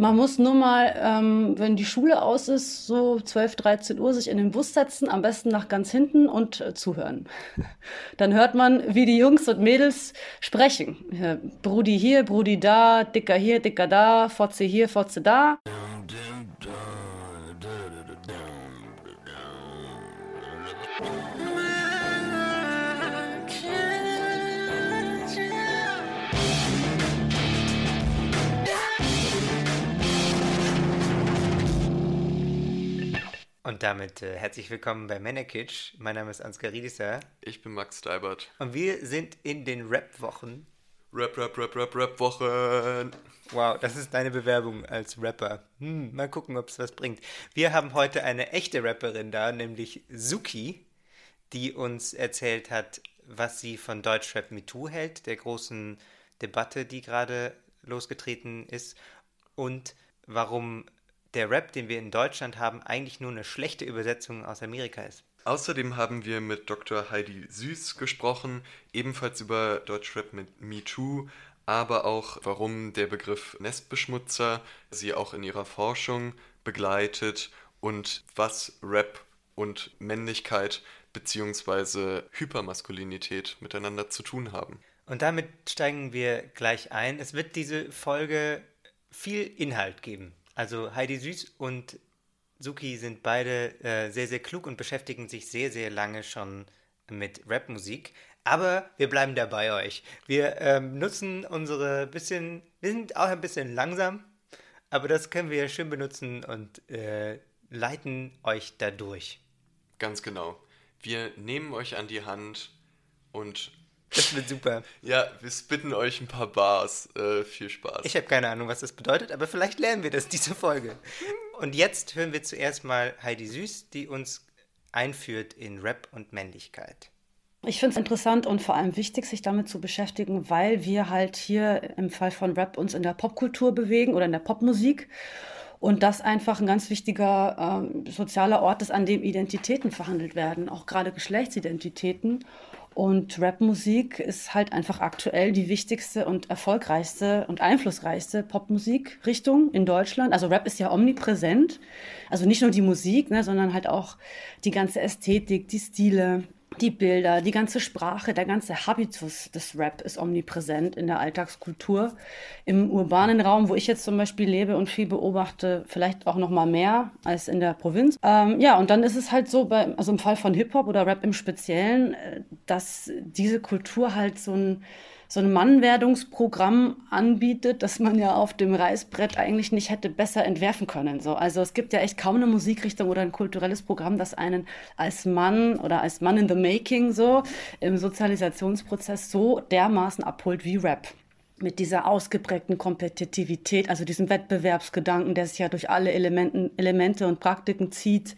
Man muss nur mal, ähm, wenn die Schule aus ist, so 12, 13 Uhr sich in den Bus setzen, am besten nach ganz hinten und äh, zuhören. Dann hört man, wie die Jungs und Mädels sprechen. Ja, Brudi hier, Brudi da, Dicker hier, Dicker da, Fotze hier, Fotze da. Und damit äh, herzlich willkommen bei Männerkitsch. Mein Name ist Ansgar Riedisser. Ich bin Max Steibert. Und wir sind in den Rap-Wochen. Rap, Rap, Rap, Rap, Rap-Wochen. Wow, das ist deine Bewerbung als Rapper. Hm, mal gucken, ob es was bringt. Wir haben heute eine echte Rapperin da, nämlich Suki, die uns erzählt hat, was sie von Deutschrap MeToo hält, der großen Debatte, die gerade losgetreten ist, und warum der Rap, den wir in Deutschland haben, eigentlich nur eine schlechte Übersetzung aus Amerika ist. Außerdem haben wir mit Dr. Heidi Süß gesprochen, ebenfalls über Deutschrap mit MeToo, aber auch warum der Begriff Nestbeschmutzer sie auch in ihrer Forschung begleitet und was Rap und Männlichkeit bzw. Hypermaskulinität miteinander zu tun haben. Und damit steigen wir gleich ein. Es wird diese Folge viel Inhalt geben. Also Heidi Süß und Suki sind beide äh, sehr, sehr klug und beschäftigen sich sehr, sehr lange schon mit Rapmusik. Aber wir bleiben da bei euch. Wir ähm, nutzen unsere bisschen, wir sind auch ein bisschen langsam, aber das können wir schön benutzen und äh, leiten euch da durch. Ganz genau. Wir nehmen euch an die Hand und das wird super. Ja, wir spitten euch ein paar Bars. Äh, viel Spaß. Ich habe keine Ahnung, was das bedeutet, aber vielleicht lernen wir das diese Folge. Und jetzt hören wir zuerst mal Heidi Süß, die uns einführt in Rap und Männlichkeit. Ich finde es interessant und vor allem wichtig, sich damit zu beschäftigen, weil wir halt hier im Fall von Rap uns in der Popkultur bewegen oder in der Popmusik. Und das einfach ein ganz wichtiger äh, sozialer Ort ist, an dem Identitäten verhandelt werden, auch gerade Geschlechtsidentitäten. Und Rapmusik ist halt einfach aktuell die wichtigste und erfolgreichste und einflussreichste Popmusikrichtung in Deutschland. Also Rap ist ja omnipräsent. Also nicht nur die Musik, ne, sondern halt auch die ganze Ästhetik, die Stile, die Bilder, die ganze Sprache, der ganze Habitus des Rap ist omnipräsent in der Alltagskultur. Im urbanen Raum, wo ich jetzt zum Beispiel lebe und viel beobachte, vielleicht auch noch mal mehr als in der Provinz. Ähm, ja, und dann ist es halt so, bei, also im Fall von Hip-Hop oder Rap im Speziellen, äh, dass diese Kultur halt so ein so ein Mannwerdungsprogramm anbietet, das man ja auf dem Reißbrett eigentlich nicht hätte besser entwerfen können. So, also es gibt ja echt kaum eine Musikrichtung oder ein kulturelles Programm, das einen als Mann oder als Mann in the Making so im Sozialisationsprozess so dermaßen abholt wie Rap mit dieser ausgeprägten Kompetitivität, also diesem Wettbewerbsgedanken, der sich ja durch alle Elementen, Elemente und Praktiken zieht,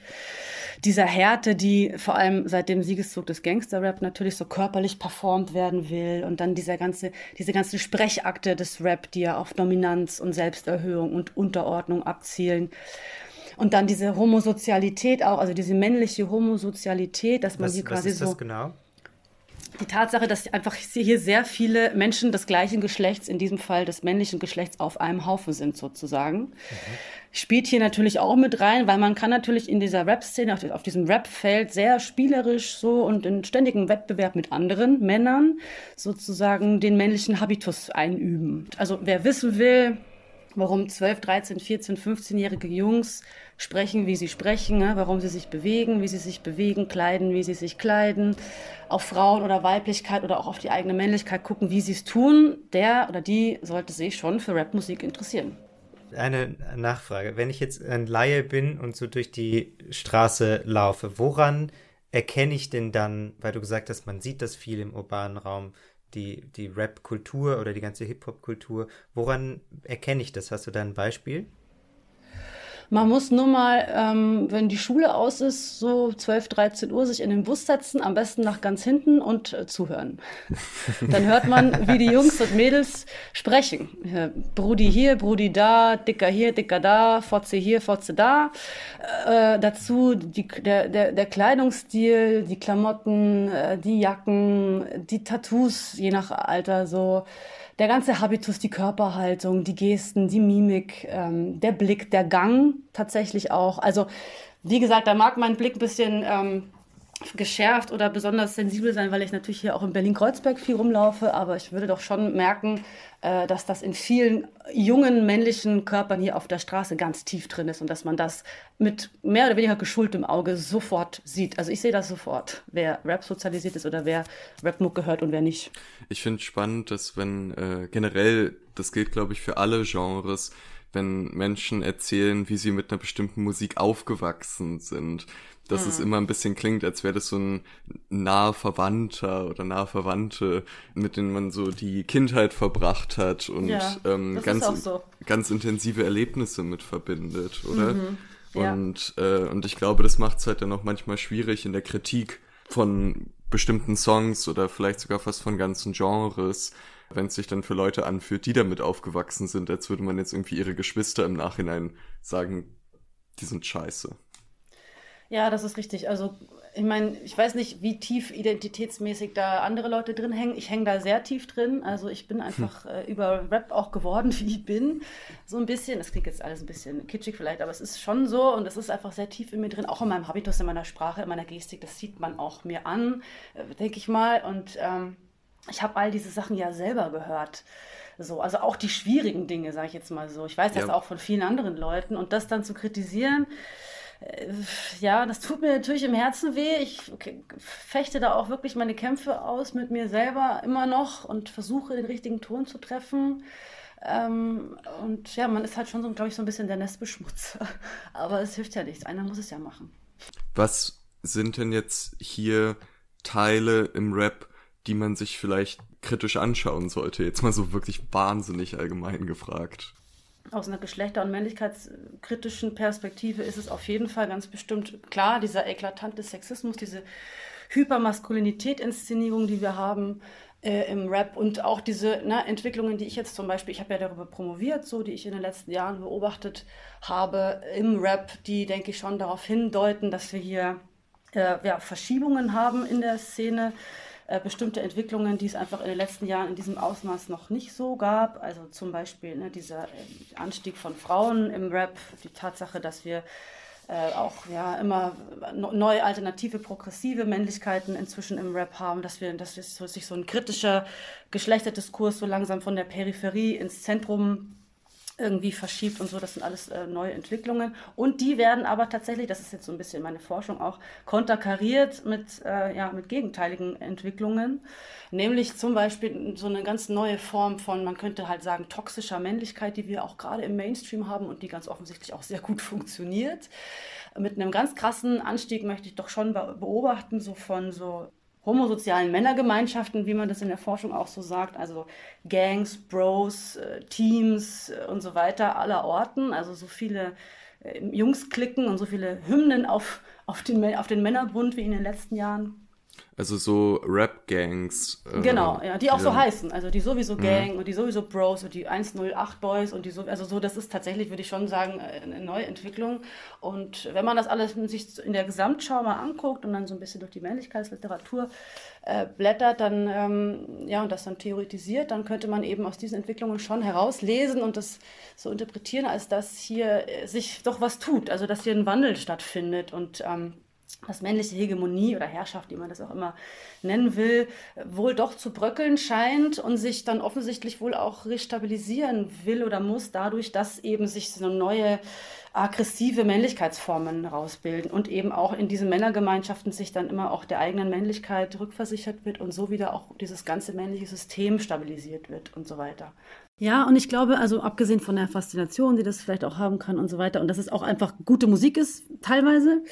dieser Härte, die vor allem seit dem Siegeszug des Gangster-Rap natürlich so körperlich performt werden will und dann dieser ganze, diese ganzen Sprechakte des Rap, die ja auf Dominanz und Selbsterhöhung und Unterordnung abzielen. Und dann diese Homosozialität auch, also diese männliche Homosozialität, dass man was, hier quasi was ist so. Das genau? Die Tatsache, dass einfach hier sehr viele Menschen des gleichen Geschlechts, in diesem Fall des männlichen Geschlechts, auf einem Haufen sind sozusagen. Mhm. Spielt hier natürlich auch mit rein, weil man kann natürlich in dieser Rap-Szene, auf, diesem Rap-Feld sehr spielerisch so und in ständigem Wettbewerb mit anderen Männern sozusagen den männlichen Habitus einüben. Also wer wissen will, warum 12, 13, 14, 15-jährige Jungs sprechen, wie sie sprechen, ne? warum sie sich bewegen, wie sie sich bewegen, kleiden, wie sie sich kleiden, auf Frauen oder Weiblichkeit oder auch auf die eigene Männlichkeit gucken, wie sie es tun, der oder die sollte sich schon für Rapmusik interessieren. Eine Nachfrage. Wenn ich jetzt ein Laie bin und so durch die Straße laufe, woran erkenne ich denn dann, weil du gesagt hast, man sieht das viel im urbanen Raum, die, die Rap-Kultur oder die ganze Hip-Hop-Kultur. Woran erkenne ich das? Hast du da ein Beispiel? Man muss nur mal, ähm, wenn die Schule aus ist, so 12, 13 Uhr sich in den Bus setzen, am besten nach ganz hinten und äh, zuhören. Dann hört man, wie die Jungs und Mädels sprechen. Brudi hier, Brudi da, Dicker hier, Dicker da, Fotze hier, Fotze da. Äh, dazu die, der, der, der Kleidungsstil, die Klamotten, äh, die Jacken, die Tattoos, je nach Alter so der ganze Habitus, die Körperhaltung, die Gesten, die Mimik, ähm, der Blick, der Gang tatsächlich auch. Also wie gesagt, da mag mein Blick ein bisschen ähm, geschärft oder besonders sensibel sein, weil ich natürlich hier auch in Berlin-Kreuzberg viel rumlaufe, aber ich würde doch schon merken, äh, dass das in vielen jungen männlichen Körpern hier auf der Straße ganz tief drin ist und dass man das mit mehr oder weniger geschultem Auge sofort sieht. Also ich sehe das sofort, wer Rap sozialisiert ist oder wer Rap-Muck gehört und wer nicht. Ich finde spannend, dass wenn äh, generell, das gilt glaube ich für alle Genres, wenn Menschen erzählen, wie sie mit einer bestimmten Musik aufgewachsen sind, dass hm. es immer ein bisschen klingt, als wäre das so ein naher Verwandter oder nahe Verwandte, mit denen man so die Kindheit verbracht hat und ja, ähm, ganz, so. ganz intensive Erlebnisse mit verbindet, oder? Mhm, ja. Und, äh, und ich glaube, das macht es halt dann auch manchmal schwierig in der Kritik von bestimmten Songs oder vielleicht sogar fast von ganzen Genres, wenn es sich dann für Leute anfühlt, die damit aufgewachsen sind, als würde man jetzt irgendwie ihre Geschwister im Nachhinein sagen, die sind scheiße. Ja, das ist richtig. Also ich meine, ich weiß nicht, wie tief identitätsmäßig da andere Leute drin hängen. Ich hänge da sehr tief drin. Also ich bin einfach hm. äh, über Rap auch geworden, wie ich bin. So ein bisschen. Das klingt jetzt alles ein bisschen kitschig vielleicht, aber es ist schon so und es ist einfach sehr tief in mir drin. Auch in meinem Habitus, in meiner Sprache, in meiner Gestik. Das sieht man auch mir an, äh, denke ich mal. Und ähm, ich habe all diese Sachen ja selber gehört. So, also auch die schwierigen Dinge, sage ich jetzt mal so. Ich weiß das ja. auch von vielen anderen Leuten. Und das dann zu kritisieren, äh, ja, das tut mir natürlich im Herzen weh. Ich fechte da auch wirklich meine Kämpfe aus mit mir selber immer noch und versuche den richtigen Ton zu treffen. Ähm, und ja, man ist halt schon so, glaube ich, so ein bisschen der Nestbeschmutzer. Aber es hilft ja nichts. Einer muss es ja machen. Was sind denn jetzt hier Teile im Rap, die man sich vielleicht kritisch anschauen sollte? Jetzt mal so wirklich wahnsinnig allgemein gefragt aus einer geschlechter- und männlichkeitskritischen Perspektive ist es auf jeden Fall ganz bestimmt klar, dieser eklatante Sexismus, diese Hypermaskulinität-Inszenierung, die wir haben äh, im Rap und auch diese ne, Entwicklungen, die ich jetzt zum Beispiel, ich habe ja darüber promoviert, so die ich in den letzten Jahren beobachtet habe im Rap, die denke ich schon darauf hindeuten, dass wir hier äh, ja, Verschiebungen haben in der Szene äh, bestimmte Entwicklungen, die es einfach in den letzten Jahren in diesem Ausmaß noch nicht so gab. Also zum Beispiel ne, dieser äh, Anstieg von Frauen im Rap, die Tatsache, dass wir äh, auch ja immer neue alternative progressive Männlichkeiten inzwischen im Rap haben, dass wir, dass sich so ein kritischer Geschlechterdiskurs so langsam von der Peripherie ins Zentrum irgendwie verschiebt und so. Das sind alles äh, neue Entwicklungen. Und die werden aber tatsächlich, das ist jetzt so ein bisschen meine Forschung auch, konterkariert mit, äh, ja, mit gegenteiligen Entwicklungen. Nämlich zum Beispiel so eine ganz neue Form von, man könnte halt sagen, toxischer Männlichkeit, die wir auch gerade im Mainstream haben und die ganz offensichtlich auch sehr gut funktioniert. Mit einem ganz krassen Anstieg möchte ich doch schon beobachten, so von so homosozialen Männergemeinschaften, wie man das in der Forschung auch so sagt, also Gangs, Bros, äh, Teams äh, und so weiter aller Orten, also so viele äh, Jungs-Klicken und so viele Hymnen auf, auf, den, auf den Männerbund wie in den letzten Jahren. Also so Rap-Gangs. Äh, genau, ja, die auch so heißen. Also die sowieso mhm. Gang mhm. und die sowieso Bros und die 108 Boys und die so, also so, das ist tatsächlich, würde ich schon sagen, eine neue Entwicklung. Und wenn man das alles sich in der Gesamtschau mal anguckt und dann so ein bisschen durch die Männlichkeitsliteratur äh, blättert, dann, ähm, ja, und das dann theoretisiert, dann könnte man eben aus diesen Entwicklungen schon herauslesen und das so interpretieren, als dass hier äh, sich doch was tut, also dass hier ein Wandel stattfindet und ähm, dass männliche Hegemonie oder Herrschaft, wie man das auch immer nennen will, wohl doch zu bröckeln scheint und sich dann offensichtlich wohl auch restabilisieren will oder muss, dadurch, dass eben sich so neue aggressive Männlichkeitsformen herausbilden und eben auch in diesen Männergemeinschaften sich dann immer auch der eigenen Männlichkeit rückversichert wird und so wieder auch dieses ganze männliche System stabilisiert wird und so weiter. Ja, und ich glaube, also abgesehen von der Faszination, die das vielleicht auch haben kann und so weiter, und dass es auch einfach gute Musik ist, teilweise,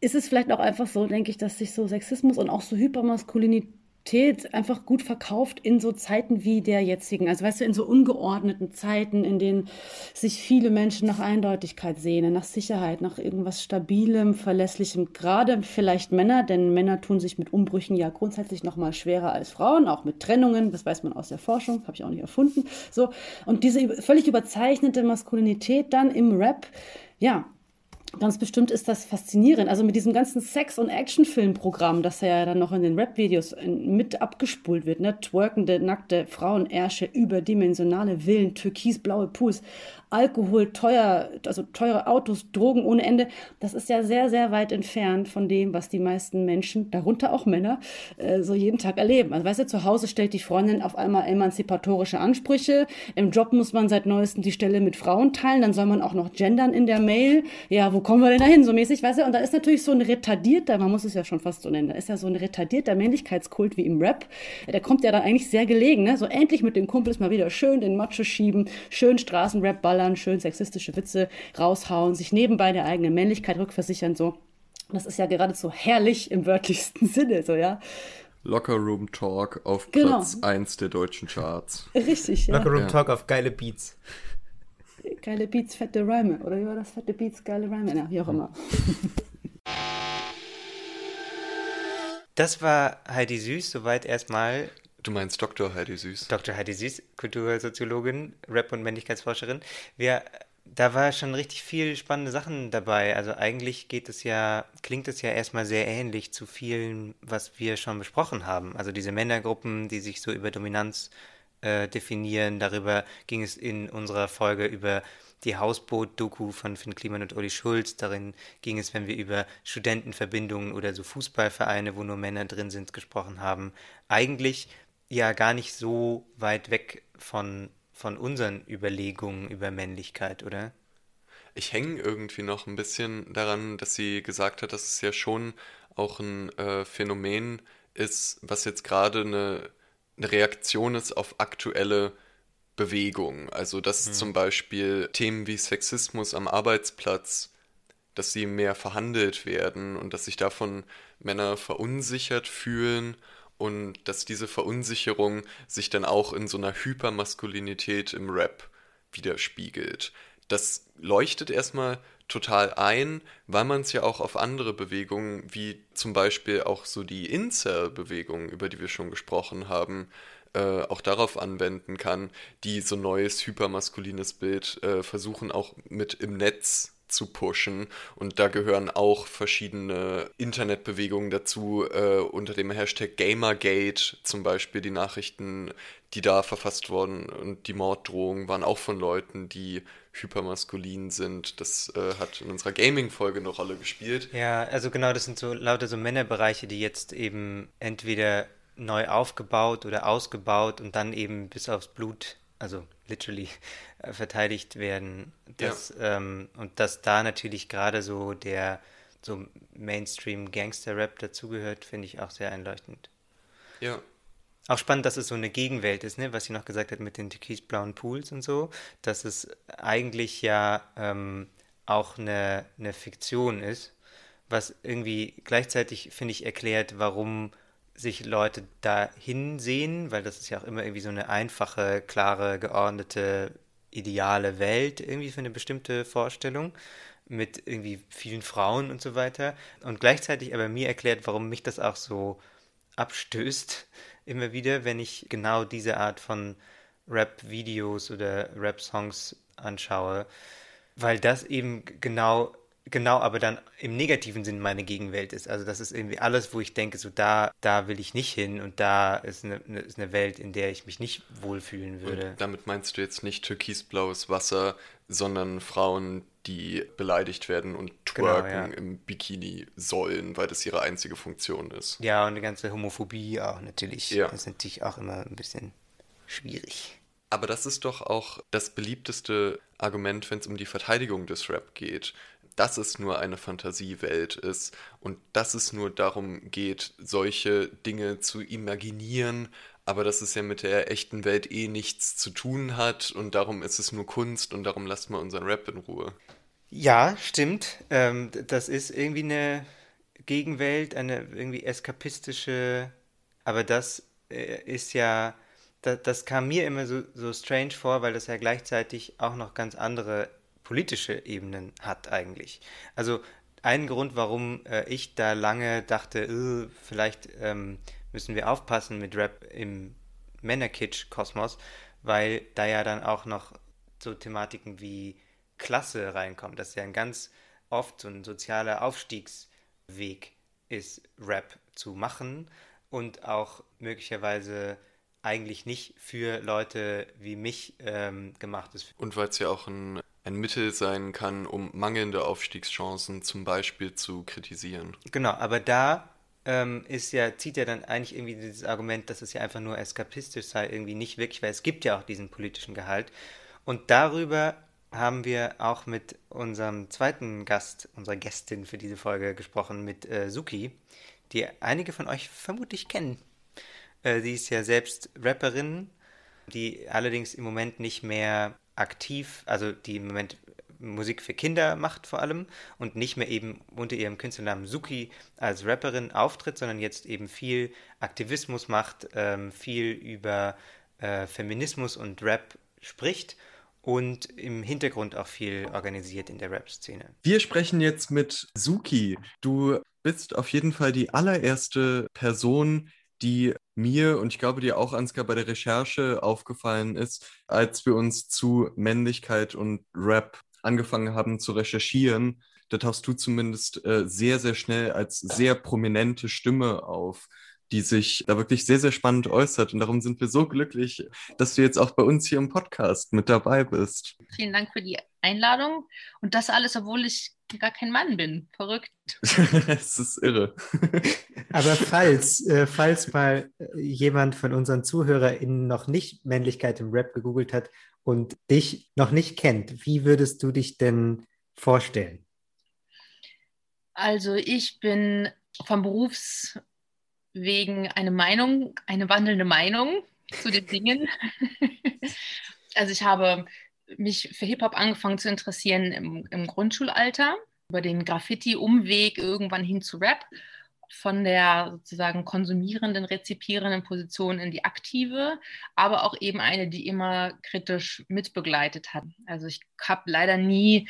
ist es vielleicht auch einfach so, denke ich, dass sich so Sexismus und auch so Hypermaskulinität einfach gut verkauft in so Zeiten wie der jetzigen. Also weißt du, in so ungeordneten Zeiten, in denen sich viele Menschen nach Eindeutigkeit sehnen, nach Sicherheit, nach irgendwas Stabilem, Verlässlichem. Gerade vielleicht Männer, denn Männer tun sich mit Umbrüchen ja grundsätzlich noch mal schwerer als Frauen, auch mit Trennungen. Das weiß man aus der Forschung, habe ich auch nicht erfunden. So und diese völlig überzeichnete Maskulinität dann im Rap, ja, Ganz bestimmt ist das faszinierend. Also mit diesem ganzen Sex- und Actionfilmprogramm, das ja dann noch in den Rap-Videos mit abgespult wird, ne? Twerkende, nackte Frauenärsche, überdimensionale Villen, türkisblaue Pools, Alkohol, teuer, also teure Autos, Drogen ohne Ende. Das ist ja sehr, sehr weit entfernt von dem, was die meisten Menschen, darunter auch Männer, äh, so jeden Tag erleben. Also weißt du, zu Hause stellt die Freundin auf einmal emanzipatorische Ansprüche. Im Job muss man seit neuestem die Stelle mit Frauen teilen. Dann soll man auch noch gendern in der Mail. Ja, wo kommen wir denn da hin? So mäßig, weißt du? Und da ist natürlich so ein retardierter, man muss es ja schon fast so nennen, da ist ja so ein retardierter Männlichkeitskult wie im Rap. Der kommt ja dann eigentlich sehr gelegen, ne? So endlich mit dem Kumpels mal wieder schön den Macho schieben, schön Straßenrap ballern, schön sexistische Witze raushauen, sich nebenbei der eigenen Männlichkeit rückversichern, so. Das ist ja geradezu herrlich im wörtlichsten Sinne, so, ja. Locker Room Talk auf genau. Platz 1 der deutschen Charts. Richtig, ja. Locker Room ja. Talk auf geile Beats. Geile Beats, fette Reime. Oder wie war das? Fette Beats, geile Reime. Ja, wie auch immer. Das war Heidi Süß, soweit erstmal. Du meinst Dr. Heidi Süß? Dr. Heidi Süß, Kultursoziologin, Rap- und Männlichkeitsforscherin. Wir, da war schon richtig viel spannende Sachen dabei. Also eigentlich geht es ja, klingt es ja erstmal sehr ähnlich zu vielen, was wir schon besprochen haben. Also diese Männergruppen, die sich so über Dominanz äh, definieren. Darüber ging es in unserer Folge über die Hausboot-Doku von Finn Kliman und Uli Schulz. Darin ging es, wenn wir über Studentenverbindungen oder so Fußballvereine, wo nur Männer drin sind, gesprochen haben. Eigentlich ja gar nicht so weit weg von, von unseren Überlegungen über Männlichkeit, oder? Ich hänge irgendwie noch ein bisschen daran, dass sie gesagt hat, dass es ja schon auch ein äh, Phänomen ist, was jetzt gerade eine eine Reaktion ist auf aktuelle Bewegungen. Also dass mhm. zum Beispiel Themen wie Sexismus am Arbeitsplatz, dass sie mehr verhandelt werden und dass sich davon Männer verunsichert fühlen und dass diese Verunsicherung sich dann auch in so einer Hypermaskulinität im Rap widerspiegelt. Das leuchtet erstmal total ein, weil man es ja auch auf andere Bewegungen, wie zum Beispiel auch so die Incel-Bewegung, über die wir schon gesprochen haben, äh, auch darauf anwenden kann, die so neues hypermaskulines Bild äh, versuchen auch mit im Netz zu pushen. Und da gehören auch verschiedene Internetbewegungen dazu, äh, unter dem Hashtag Gamergate zum Beispiel die Nachrichten, die da verfasst wurden und die Morddrohungen waren auch von Leuten, die hypermaskulin sind. Das äh, hat in unserer Gaming-Folge eine Rolle gespielt. Ja, also genau, das sind so lauter so Männerbereiche, die jetzt eben entweder neu aufgebaut oder ausgebaut und dann eben bis aufs Blut, also literally, äh, verteidigt werden. Das, ja. ähm, und dass da natürlich gerade so der so Mainstream-Gangster-Rap dazugehört, finde ich auch sehr einleuchtend. Ja, auch spannend, dass es so eine Gegenwelt ist, ne? was sie noch gesagt hat mit den türkisblauen Pools und so, dass es eigentlich ja ähm, auch eine, eine Fiktion ist, was irgendwie gleichzeitig, finde ich, erklärt, warum sich Leute da hinsehen, weil das ist ja auch immer irgendwie so eine einfache, klare, geordnete, ideale Welt irgendwie für eine bestimmte Vorstellung mit irgendwie vielen Frauen und so weiter. Und gleichzeitig aber mir erklärt, warum mich das auch so abstößt, immer wieder, wenn ich genau diese Art von Rap-Videos oder Rap-Songs anschaue, weil das eben genau, genau aber dann im negativen Sinn meine Gegenwelt ist. Also das ist irgendwie alles, wo ich denke, so da, da will ich nicht hin und da ist eine, eine, ist eine Welt, in der ich mich nicht wohlfühlen würde. Und damit meinst du jetzt nicht türkisblaues Wasser, sondern Frauen, die beleidigt werden und twerken genau, ja. im Bikini sollen, weil das ihre einzige Funktion ist. Ja, und die ganze Homophobie auch natürlich. Ja. Das ist natürlich auch immer ein bisschen schwierig. Aber das ist doch auch das beliebteste Argument, wenn es um die Verteidigung des Rap geht. Dass es nur eine Fantasiewelt ist und dass es nur darum geht, solche Dinge zu imaginieren, aber dass es ja mit der echten Welt eh nichts zu tun hat und darum ist es nur Kunst und darum lasst mal unseren Rap in Ruhe. Ja, stimmt. Ähm, das ist irgendwie eine Gegenwelt, eine irgendwie eskapistische, aber das äh, ist ja, das, das kam mir immer so, so strange vor, weil das ja gleichzeitig auch noch ganz andere politische Ebenen hat eigentlich. Also ein Grund, warum äh, ich da lange dachte, äh, vielleicht ähm, müssen wir aufpassen mit Rap im Männerkitsch-Kosmos, weil da ja dann auch noch so Thematiken wie Klasse reinkommt. Das ist ja ein ganz oft so ein sozialer Aufstiegsweg ist, Rap zu machen und auch möglicherweise eigentlich nicht für Leute wie mich ähm, gemacht ist. Und weil es ja auch ein, ein Mittel sein kann, um mangelnde Aufstiegschancen zum Beispiel zu kritisieren. Genau, aber da ähm, ist ja, zieht ja dann eigentlich irgendwie dieses Argument, dass es ja einfach nur eskapistisch sei, irgendwie nicht wirklich, weil es gibt ja auch diesen politischen Gehalt. Und darüber haben wir auch mit unserem zweiten Gast, unserer Gästin für diese Folge gesprochen, mit äh, Suki, die einige von euch vermutlich kennen. Äh, sie ist ja selbst Rapperin, die allerdings im Moment nicht mehr aktiv, also die im Moment Musik für Kinder macht vor allem und nicht mehr eben unter ihrem Künstlernamen Suki als Rapperin auftritt, sondern jetzt eben viel Aktivismus macht, ähm, viel über äh, Feminismus und Rap spricht und im Hintergrund auch viel organisiert in der Rap-Szene. Wir sprechen jetzt mit Suki. Du bist auf jeden Fall die allererste Person, die mir und ich glaube dir auch, Ansgar, bei der Recherche aufgefallen ist, als wir uns zu Männlichkeit und Rap angefangen haben zu recherchieren. Da tauchst du zumindest äh, sehr, sehr schnell als sehr prominente Stimme auf die sich da wirklich sehr, sehr spannend äußert. Und darum sind wir so glücklich, dass du jetzt auch bei uns hier im Podcast mit dabei bist. Vielen Dank für die Einladung. Und das alles, obwohl ich gar kein Mann bin. Verrückt. Es ist irre. Aber falls, äh, falls mal äh, jemand von unseren ZuhörerInnen noch nicht Männlichkeit im Rap gegoogelt hat und dich noch nicht kennt, wie würdest du dich denn vorstellen? Also ich bin vom Berufs wegen eine Meinung, eine wandelnde Meinung zu den Dingen. also ich habe mich für Hip-Hop angefangen zu interessieren im, im Grundschulalter, über den Graffiti-Umweg irgendwann hin zu Rap, von der sozusagen konsumierenden, rezipierenden Position in die aktive, aber auch eben eine, die immer kritisch mitbegleitet hat. Also ich habe leider nie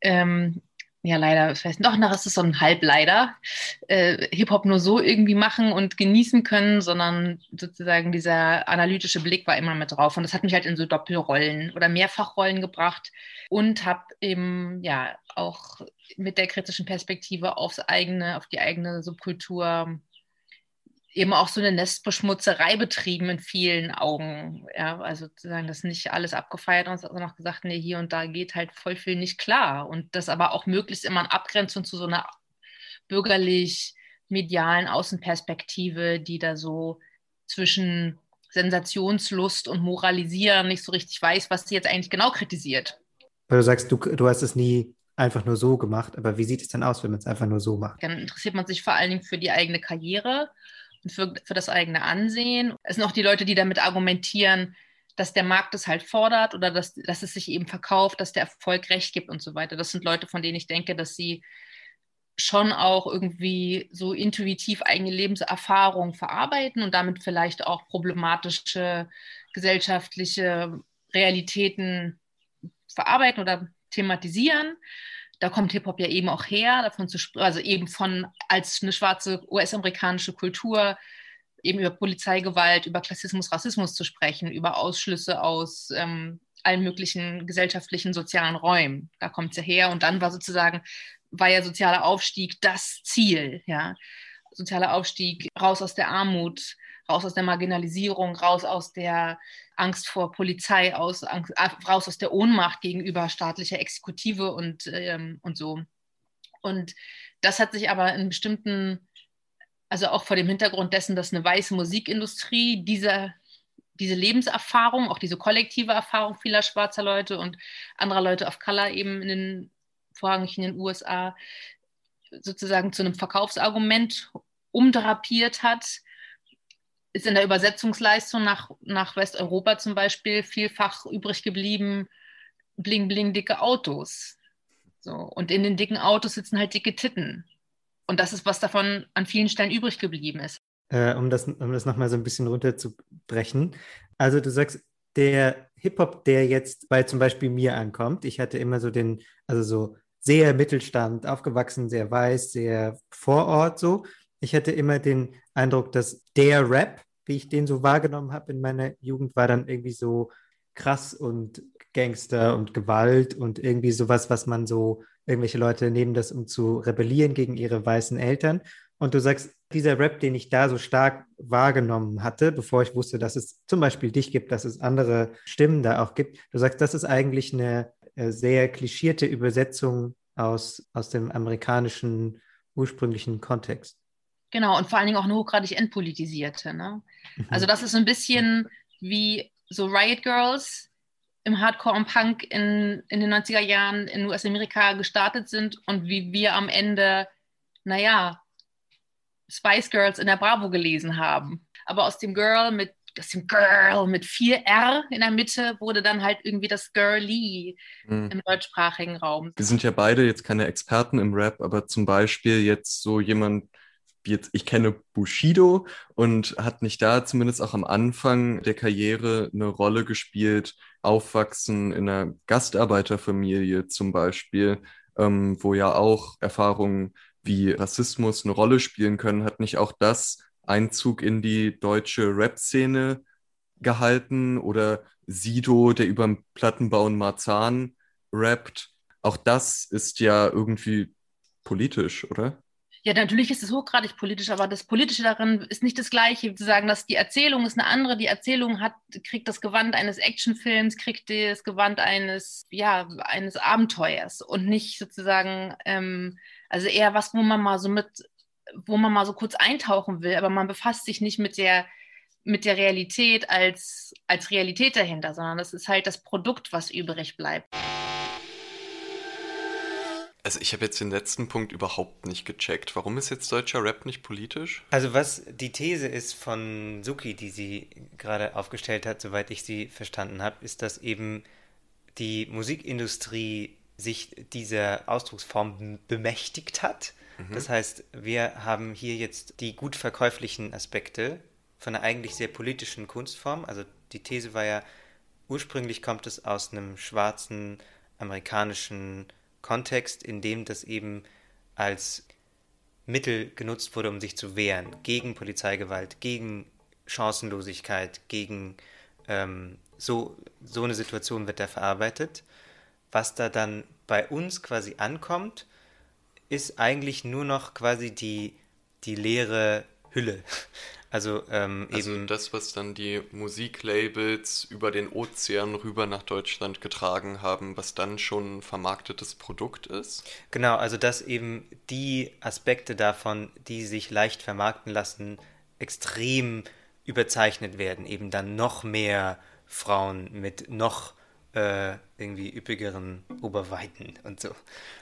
ähm, ja leider, doch noch, ist es so ein Halbleider, äh, Hip-Hop nur so irgendwie machen und genießen können, sondern sozusagen dieser analytische Blick war immer mit drauf. Und das hat mich halt in so Doppelrollen oder Mehrfachrollen gebracht und habe eben ja auch mit der kritischen Perspektive aufs eigene, auf die eigene Subkultur eben auch so eine Nestbeschmutzerei betrieben in vielen Augen. Ja, also sozusagen das nicht alles abgefeiert und sondern auch gesagt, nee, hier und da geht halt voll viel nicht klar. Und das aber auch möglichst immer in Abgrenzung zu so einer bürgerlich medialen Außenperspektive, die da so zwischen Sensationslust und Moralisieren nicht so richtig weiß, was sie jetzt eigentlich genau kritisiert. Weil du sagst, du, du hast es nie einfach nur so gemacht, aber wie sieht es denn aus, wenn man es einfach nur so macht? Dann interessiert man sich vor allen Dingen für die eigene Karriere für, für das eigene Ansehen. Es sind auch die Leute, die damit argumentieren, dass der Markt es halt fordert oder dass, dass es sich eben verkauft, dass der Erfolg recht gibt und so weiter. Das sind Leute, von denen ich denke, dass sie schon auch irgendwie so intuitiv eigene Lebenserfahrung verarbeiten und damit vielleicht auch problematische gesellschaftliche Realitäten verarbeiten oder thematisieren da kommt Hip-Hop ja eben auch her, davon zu also eben von als eine schwarze US-amerikanische Kultur eben über Polizeigewalt, über Klassismus, Rassismus zu sprechen, über Ausschlüsse aus ähm, allen möglichen gesellschaftlichen, sozialen Räumen. Da kommt es ja her. Und dann war sozusagen, war ja sozialer Aufstieg das Ziel, ja. Sozialer Aufstieg raus aus der Armut, raus aus der Marginalisierung, raus aus der Angst vor Polizei, aus, Angst, äh, raus aus der Ohnmacht gegenüber staatlicher Exekutive und, ähm, und so. Und das hat sich aber in bestimmten, also auch vor dem Hintergrund dessen, dass eine weiße Musikindustrie diese, diese Lebenserfahrung, auch diese kollektive Erfahrung vieler schwarzer Leute und anderer Leute of Color eben in den, vorrangig in den USA, sozusagen zu einem Verkaufsargument umdrapiert hat, ist in der Übersetzungsleistung nach, nach Westeuropa zum Beispiel vielfach übrig geblieben, bling, bling, dicke Autos. So. Und in den dicken Autos sitzen halt dicke Titten. Und das ist, was davon an vielen Stellen übrig geblieben ist. Äh, um das, um das nochmal so ein bisschen runterzubrechen. Also du sagst, der Hip-Hop, der jetzt bei zum Beispiel mir ankommt, ich hatte immer so den, also so sehr Mittelstand, aufgewachsen, sehr weiß, sehr Vorort so. Ich hatte immer den Eindruck, dass der Rap wie ich den so wahrgenommen habe in meiner Jugend, war dann irgendwie so krass und Gangster und Gewalt und irgendwie sowas, was man so, irgendwelche Leute nehmen das, um zu rebellieren gegen ihre weißen Eltern. Und du sagst, dieser Rap, den ich da so stark wahrgenommen hatte, bevor ich wusste, dass es zum Beispiel dich gibt, dass es andere Stimmen da auch gibt, du sagst, das ist eigentlich eine äh, sehr klischierte Übersetzung aus, aus dem amerikanischen ursprünglichen Kontext. Genau, und vor allen Dingen auch eine hochgradig entpolitisierte. Ne? Mhm. Also das ist so ein bisschen wie so Riot Girls im Hardcore und Punk in, in den 90er Jahren in US-Amerika gestartet sind und wie wir am Ende, naja, Spice Girls in der Bravo gelesen haben. Aber aus dem Girl mit aus dem Girl mit vier R in der Mitte wurde dann halt irgendwie das Girly mhm. im deutschsprachigen Raum. Wir sind ja beide jetzt keine Experten im Rap, aber zum Beispiel jetzt so jemand jetzt, ich kenne Bushido und hat nicht da zumindest auch am Anfang der Karriere eine Rolle gespielt, aufwachsen in einer Gastarbeiterfamilie zum Beispiel, ähm, wo ja auch Erfahrungen wie Rassismus eine Rolle spielen können, hat nicht auch das Einzug in die deutsche Rap-Szene gehalten oder Sido, der über den Plattenbau in Marzahn rappt. Auch das ist ja irgendwie politisch, oder? Ja, natürlich ist es hochgradig politisch, aber das Politische darin ist nicht das Gleiche. Zu sagen, dass die Erzählung ist eine andere. Die Erzählung hat, kriegt das Gewand eines Actionfilms, kriegt das Gewand eines, ja, eines Abenteuers und nicht sozusagen, ähm, also eher was, wo man mal so mit, wo man mal so kurz eintauchen will, aber man befasst sich nicht mit der, mit der Realität als, als Realität dahinter, sondern das ist halt das Produkt, was übrig bleibt. Also ich habe jetzt den letzten Punkt überhaupt nicht gecheckt. Warum ist jetzt deutscher Rap nicht politisch? Also was die These ist von Suki, die sie gerade aufgestellt hat, soweit ich sie verstanden habe, ist, dass eben die Musikindustrie sich dieser Ausdrucksform bemächtigt hat. Mhm. Das heißt, wir haben hier jetzt die gut verkäuflichen Aspekte von einer eigentlich sehr politischen Kunstform. Also die These war ja, ursprünglich kommt es aus einem schwarzen amerikanischen Kontext, in dem das eben als Mittel genutzt wurde, um sich zu wehren gegen Polizeigewalt, gegen Chancenlosigkeit, gegen ähm, so, so eine Situation wird da verarbeitet. Was da dann bei uns quasi ankommt, ist eigentlich nur noch quasi die, die leere Hülle. Also, ähm, also eben das, was dann die Musiklabels über den Ozean rüber nach Deutschland getragen haben, was dann schon ein vermarktetes Produkt ist? Genau, also dass eben die Aspekte davon, die sich leicht vermarkten lassen, extrem überzeichnet werden. Eben dann noch mehr Frauen mit noch äh, irgendwie üppigeren Oberweiten und so.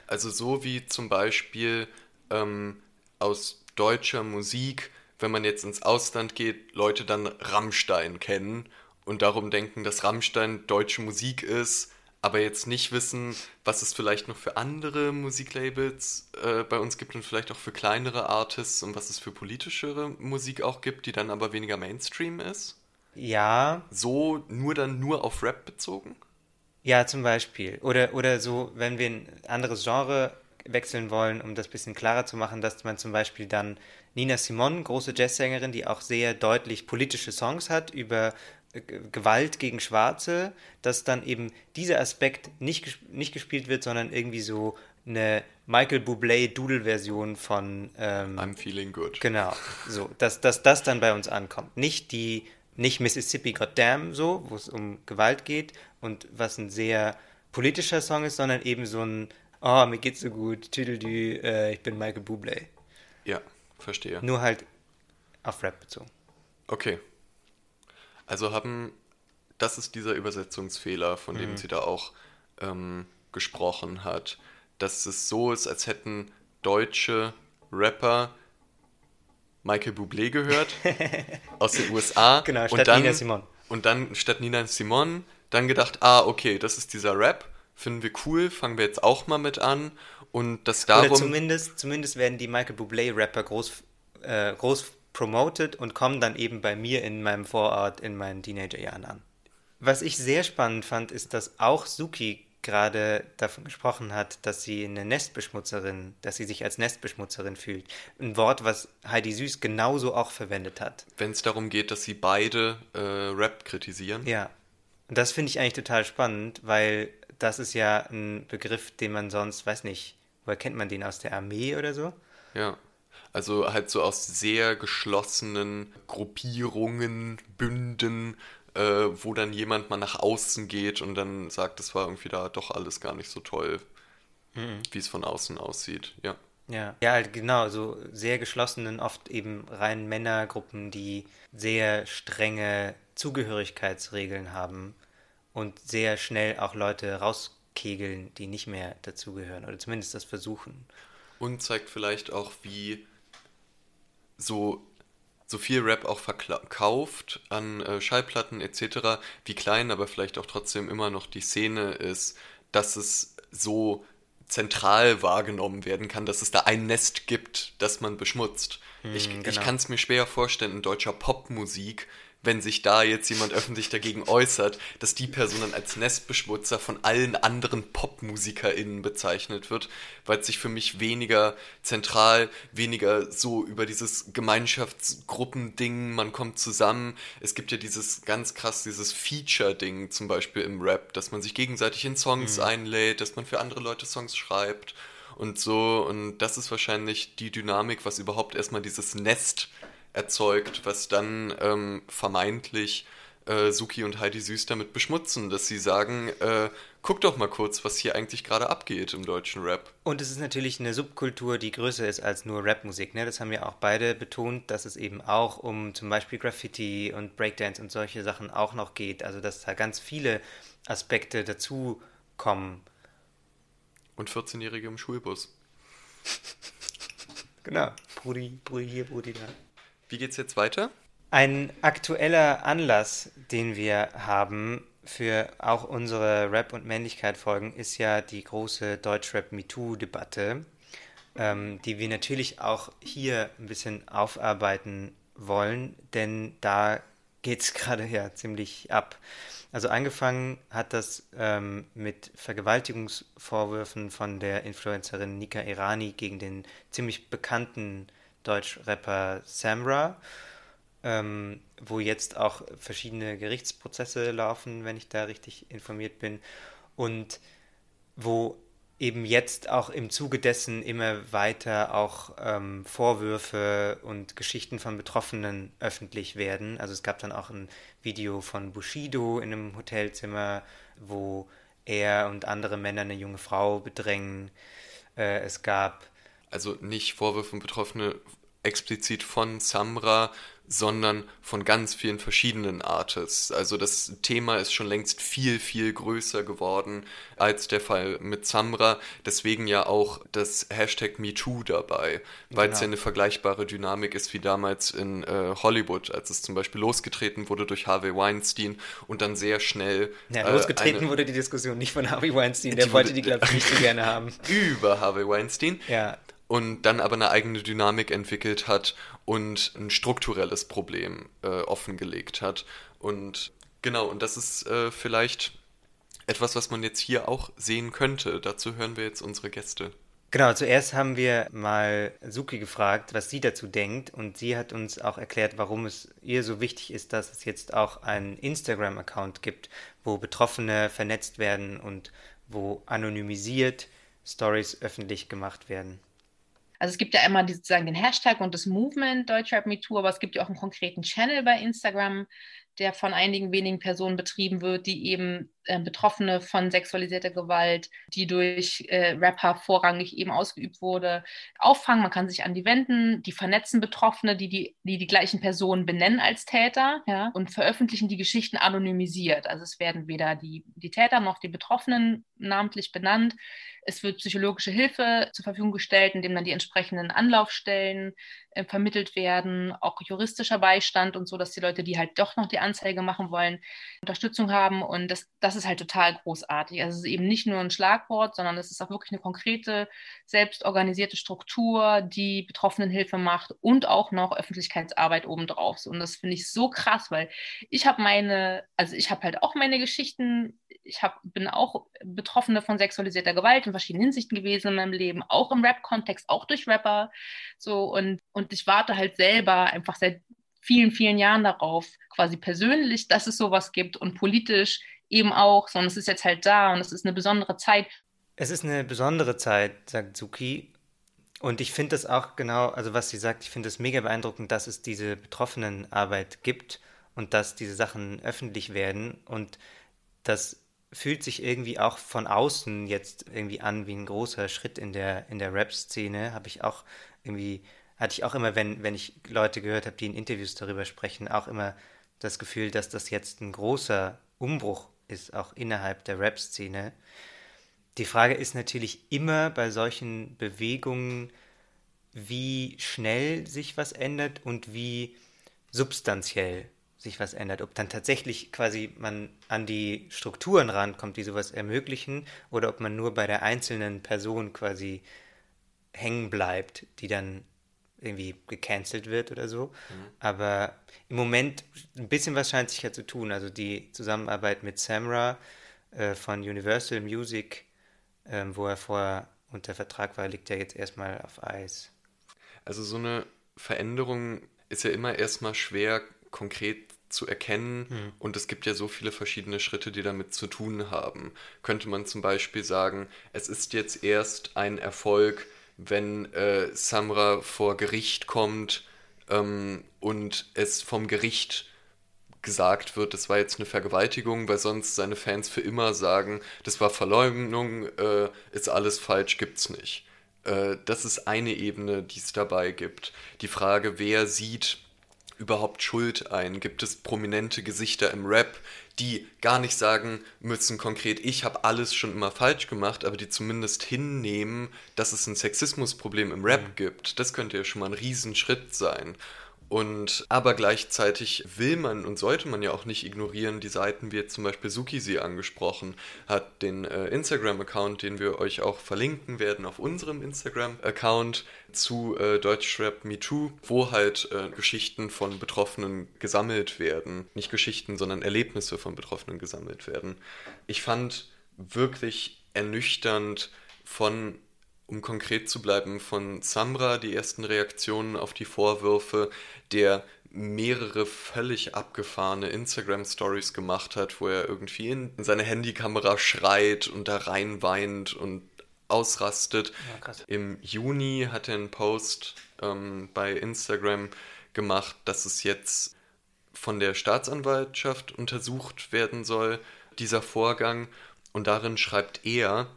Also so wie zum Beispiel ähm, aus deutscher Musik wenn man jetzt ins Ausland geht, Leute dann Rammstein kennen und darum denken, dass Rammstein deutsche Musik ist, aber jetzt nicht wissen, was es vielleicht noch für andere Musiklabels äh, bei uns gibt und vielleicht auch für kleinere Artists und was es für politischere Musik auch gibt, die dann aber weniger Mainstream ist? Ja. So nur dann nur auf Rap bezogen? Ja, zum Beispiel. Oder, oder so, wenn wir ein anderes Genre wechseln wollen, um das ein bisschen klarer zu machen, dass man zum Beispiel dann Nina Simon, große Jazzsängerin, die auch sehr deutlich politische Songs hat über äh, Gewalt gegen Schwarze, dass dann eben dieser Aspekt nicht, nicht gespielt wird, sondern irgendwie so eine Michael Bublé Doodle-Version von ähm, I'm Feeling Good. Genau, so, dass, dass das dann bei uns ankommt. Nicht die, nicht Mississippi Goddamn so, wo es um Gewalt geht und was ein sehr politischer Song ist, sondern eben so ein Oh, mir geht's so gut, Tüdelü, äh, ich bin Michael Bublé. Ja. Verstehe. Nur halt auf Rap bezogen. Okay. Also haben, das ist dieser Übersetzungsfehler, von dem mhm. sie da auch ähm, gesprochen hat, dass es so ist, als hätten deutsche Rapper Michael Bublé gehört aus den USA. Genau, statt dann, Nina Simon. Und dann statt Nina Simon dann gedacht, ah, okay, das ist dieser Rap, finden wir cool, fangen wir jetzt auch mal mit an und das darum. Oder zumindest, zumindest werden die Michael Bublé-Rapper groß, äh, groß promoted und kommen dann eben bei mir in meinem Vorort in meinen Teenagerjahren an. Was ich sehr spannend fand, ist, dass auch Suki gerade davon gesprochen hat, dass sie eine Nestbeschmutzerin, dass sie sich als Nestbeschmutzerin fühlt. Ein Wort, was Heidi Süß genauso auch verwendet hat. Wenn es darum geht, dass sie beide äh, Rap kritisieren. Ja. Und das finde ich eigentlich total spannend, weil das ist ja ein Begriff, den man sonst, weiß nicht, woher kennt man den aus der Armee oder so? Ja. Also halt so aus sehr geschlossenen Gruppierungen, Bünden, äh, wo dann jemand mal nach außen geht und dann sagt, es war irgendwie da doch alles gar nicht so toll, mhm. wie es von außen aussieht. Ja. Ja, ja, halt genau, so sehr geschlossenen, oft eben rein Männergruppen, die sehr strenge Zugehörigkeitsregeln haben und sehr schnell auch Leute rauskegeln, die nicht mehr dazugehören oder zumindest das versuchen. Und zeigt vielleicht auch, wie so, so viel Rap auch verkauft an äh, Schallplatten etc., wie klein aber vielleicht auch trotzdem immer noch die Szene ist, dass es so zentral wahrgenommen werden kann, dass es da ein Nest gibt, das man beschmutzt. Hm, ich, genau. ich kann es mir schwer vorstellen, in deutscher Popmusik wenn sich da jetzt jemand öffentlich dagegen äußert, dass die Person dann als Nestbeschmutzer von allen anderen PopmusikerInnen bezeichnet wird, weil es sich für mich weniger zentral, weniger so über dieses Gemeinschaftsgruppending, man kommt zusammen. Es gibt ja dieses ganz krass, dieses Feature-Ding zum Beispiel im Rap, dass man sich gegenseitig in Songs mhm. einlädt, dass man für andere Leute Songs schreibt und so. Und das ist wahrscheinlich die Dynamik, was überhaupt erstmal dieses Nest erzeugt, was dann ähm, vermeintlich äh, Suki und Heidi Süß damit beschmutzen, dass sie sagen, äh, guck doch mal kurz, was hier eigentlich gerade abgeht im deutschen Rap. Und es ist natürlich eine Subkultur, die größer ist als nur Rapmusik. Ne? Das haben ja auch beide betont, dass es eben auch um zum Beispiel Graffiti und Breakdance und solche Sachen auch noch geht. Also dass da ganz viele Aspekte dazu kommen. Und 14-Jährige im Schulbus. genau. Brudi, Brudi hier, Brudi da. Wie geht's jetzt weiter? Ein aktueller Anlass, den wir haben für auch unsere Rap- und Männlichkeit-Folgen, ist ja die große Deutschrap-MeToo-Debatte, ähm, die wir natürlich auch hier ein bisschen aufarbeiten wollen, denn da geht es gerade ja ziemlich ab. Also angefangen hat das ähm, mit Vergewaltigungsvorwürfen von der Influencerin Nika Irani gegen den ziemlich bekannten Deutsch-Rapper Samra, ähm, wo jetzt auch verschiedene Gerichtsprozesse laufen, wenn ich da richtig informiert bin, und wo eben jetzt auch im Zuge dessen immer weiter auch ähm, Vorwürfe und Geschichten von Betroffenen öffentlich werden. Also es gab dann auch ein Video von Bushido in einem Hotelzimmer, wo er und andere Männer eine junge Frau bedrängen. Äh, es gab also nicht Vorwürfe und Betroffene explizit von Samra, sondern von ganz vielen verschiedenen Artists. Also das Thema ist schon längst viel, viel größer geworden als der Fall mit Samra. Deswegen ja auch das Hashtag MeToo dabei, weil genau. es ja eine vergleichbare Dynamik ist wie damals in äh, Hollywood, als es zum Beispiel losgetreten wurde durch Harvey Weinstein und dann sehr schnell. Ja, losgetreten äh, eine, wurde die Diskussion nicht von Harvey Weinstein, der wollte die, glaube ich, nicht so gerne haben. Über Harvey Weinstein. Ja und dann aber eine eigene Dynamik entwickelt hat und ein strukturelles Problem äh, offengelegt hat. Und genau, und das ist äh, vielleicht etwas, was man jetzt hier auch sehen könnte. Dazu hören wir jetzt unsere Gäste. Genau, zuerst haben wir mal Suki gefragt, was sie dazu denkt und sie hat uns auch erklärt, warum es ihr so wichtig ist, dass es jetzt auch einen Instagram-Account gibt, wo Betroffene vernetzt werden und wo anonymisiert Stories öffentlich gemacht werden. Also es gibt ja immer sozusagen den Hashtag und das Movement Deutschrap MeToo, aber es gibt ja auch einen konkreten Channel bei Instagram, der von einigen wenigen Personen betrieben wird, die eben äh, Betroffene von sexualisierter Gewalt, die durch äh, Rapper vorrangig eben ausgeübt wurde, auffangen. Man kann sich an die wenden, die vernetzen Betroffene, die die, die, die gleichen Personen benennen als Täter ja, und veröffentlichen die Geschichten anonymisiert. Also es werden weder die, die Täter noch die Betroffenen namentlich benannt. Es wird psychologische Hilfe zur Verfügung gestellt, indem dann die entsprechenden Anlaufstellen äh, vermittelt werden, auch juristischer Beistand und so, dass die Leute, die halt doch noch die Anzeige machen wollen, Unterstützung haben. Und das, das ist halt total großartig. Also es ist eben nicht nur ein Schlagwort, sondern es ist auch wirklich eine konkrete, selbstorganisierte Struktur, die Betroffenenhilfe macht und auch noch Öffentlichkeitsarbeit obendrauf. Und das finde ich so krass, weil ich habe meine, also ich habe halt auch meine Geschichten ich hab, bin auch Betroffene von sexualisierter Gewalt in verschiedenen Hinsichten gewesen in meinem Leben, auch im Rap-Kontext, auch durch Rapper. So, und, und ich warte halt selber einfach seit vielen, vielen Jahren darauf, quasi persönlich, dass es sowas gibt und politisch eben auch, sondern es ist jetzt halt da und es ist eine besondere Zeit. Es ist eine besondere Zeit, sagt Suki. Und ich finde das auch genau, also was sie sagt, ich finde es mega beeindruckend, dass es diese Betroffenenarbeit gibt und dass diese Sachen öffentlich werden. Und das fühlt sich irgendwie auch von außen jetzt irgendwie an wie ein großer Schritt in der, in der Rap-Szene. Habe ich auch irgendwie, hatte ich auch immer, wenn, wenn ich Leute gehört habe, die in Interviews darüber sprechen, auch immer das Gefühl, dass das jetzt ein großer Umbruch ist, auch innerhalb der Rap-Szene. Die Frage ist natürlich immer bei solchen Bewegungen, wie schnell sich was ändert und wie substanziell sich was ändert. Ob dann tatsächlich quasi man an die Strukturen rankommt, die sowas ermöglichen, oder ob man nur bei der einzelnen Person quasi hängen bleibt, die dann irgendwie gecancelt wird oder so. Mhm. Aber im Moment ein bisschen was scheint sich ja zu tun. Also die Zusammenarbeit mit Samra äh, von Universal Music, äh, wo er vorher unter Vertrag war, liegt ja jetzt erstmal auf Eis. Also so eine Veränderung ist ja immer erstmal schwer konkret zu erkennen mhm. und es gibt ja so viele verschiedene Schritte, die damit zu tun haben. Könnte man zum Beispiel sagen, es ist jetzt erst ein Erfolg, wenn äh, Samra vor Gericht kommt ähm, und es vom Gericht gesagt wird, das war jetzt eine Vergewaltigung, weil sonst seine Fans für immer sagen, das war Verleumdung, äh, ist alles falsch, gibt's nicht. Äh, das ist eine Ebene, die es dabei gibt. Die Frage, wer sieht überhaupt Schuld ein? Gibt es prominente Gesichter im Rap, die gar nicht sagen müssen konkret, ich habe alles schon immer falsch gemacht, aber die zumindest hinnehmen, dass es ein Sexismusproblem im Rap mhm. gibt? Das könnte ja schon mal ein Riesenschritt sein. Und aber gleichzeitig will man und sollte man ja auch nicht ignorieren, die Seiten, wie jetzt zum Beispiel Suki sie angesprochen hat, den äh, Instagram-Account, den wir euch auch verlinken werden auf unserem Instagram-Account zu äh, Deutschrap Me Too, wo halt äh, Geschichten von Betroffenen gesammelt werden. Nicht Geschichten, sondern Erlebnisse von Betroffenen gesammelt werden. Ich fand wirklich ernüchternd von um konkret zu bleiben, von Samra die ersten Reaktionen auf die Vorwürfe, der mehrere völlig abgefahrene Instagram-Stories gemacht hat, wo er irgendwie in seine Handykamera schreit und da rein weint und ausrastet. Ja, Im Juni hat er einen Post ähm, bei Instagram gemacht, dass es jetzt von der Staatsanwaltschaft untersucht werden soll, dieser Vorgang. Und darin schreibt er,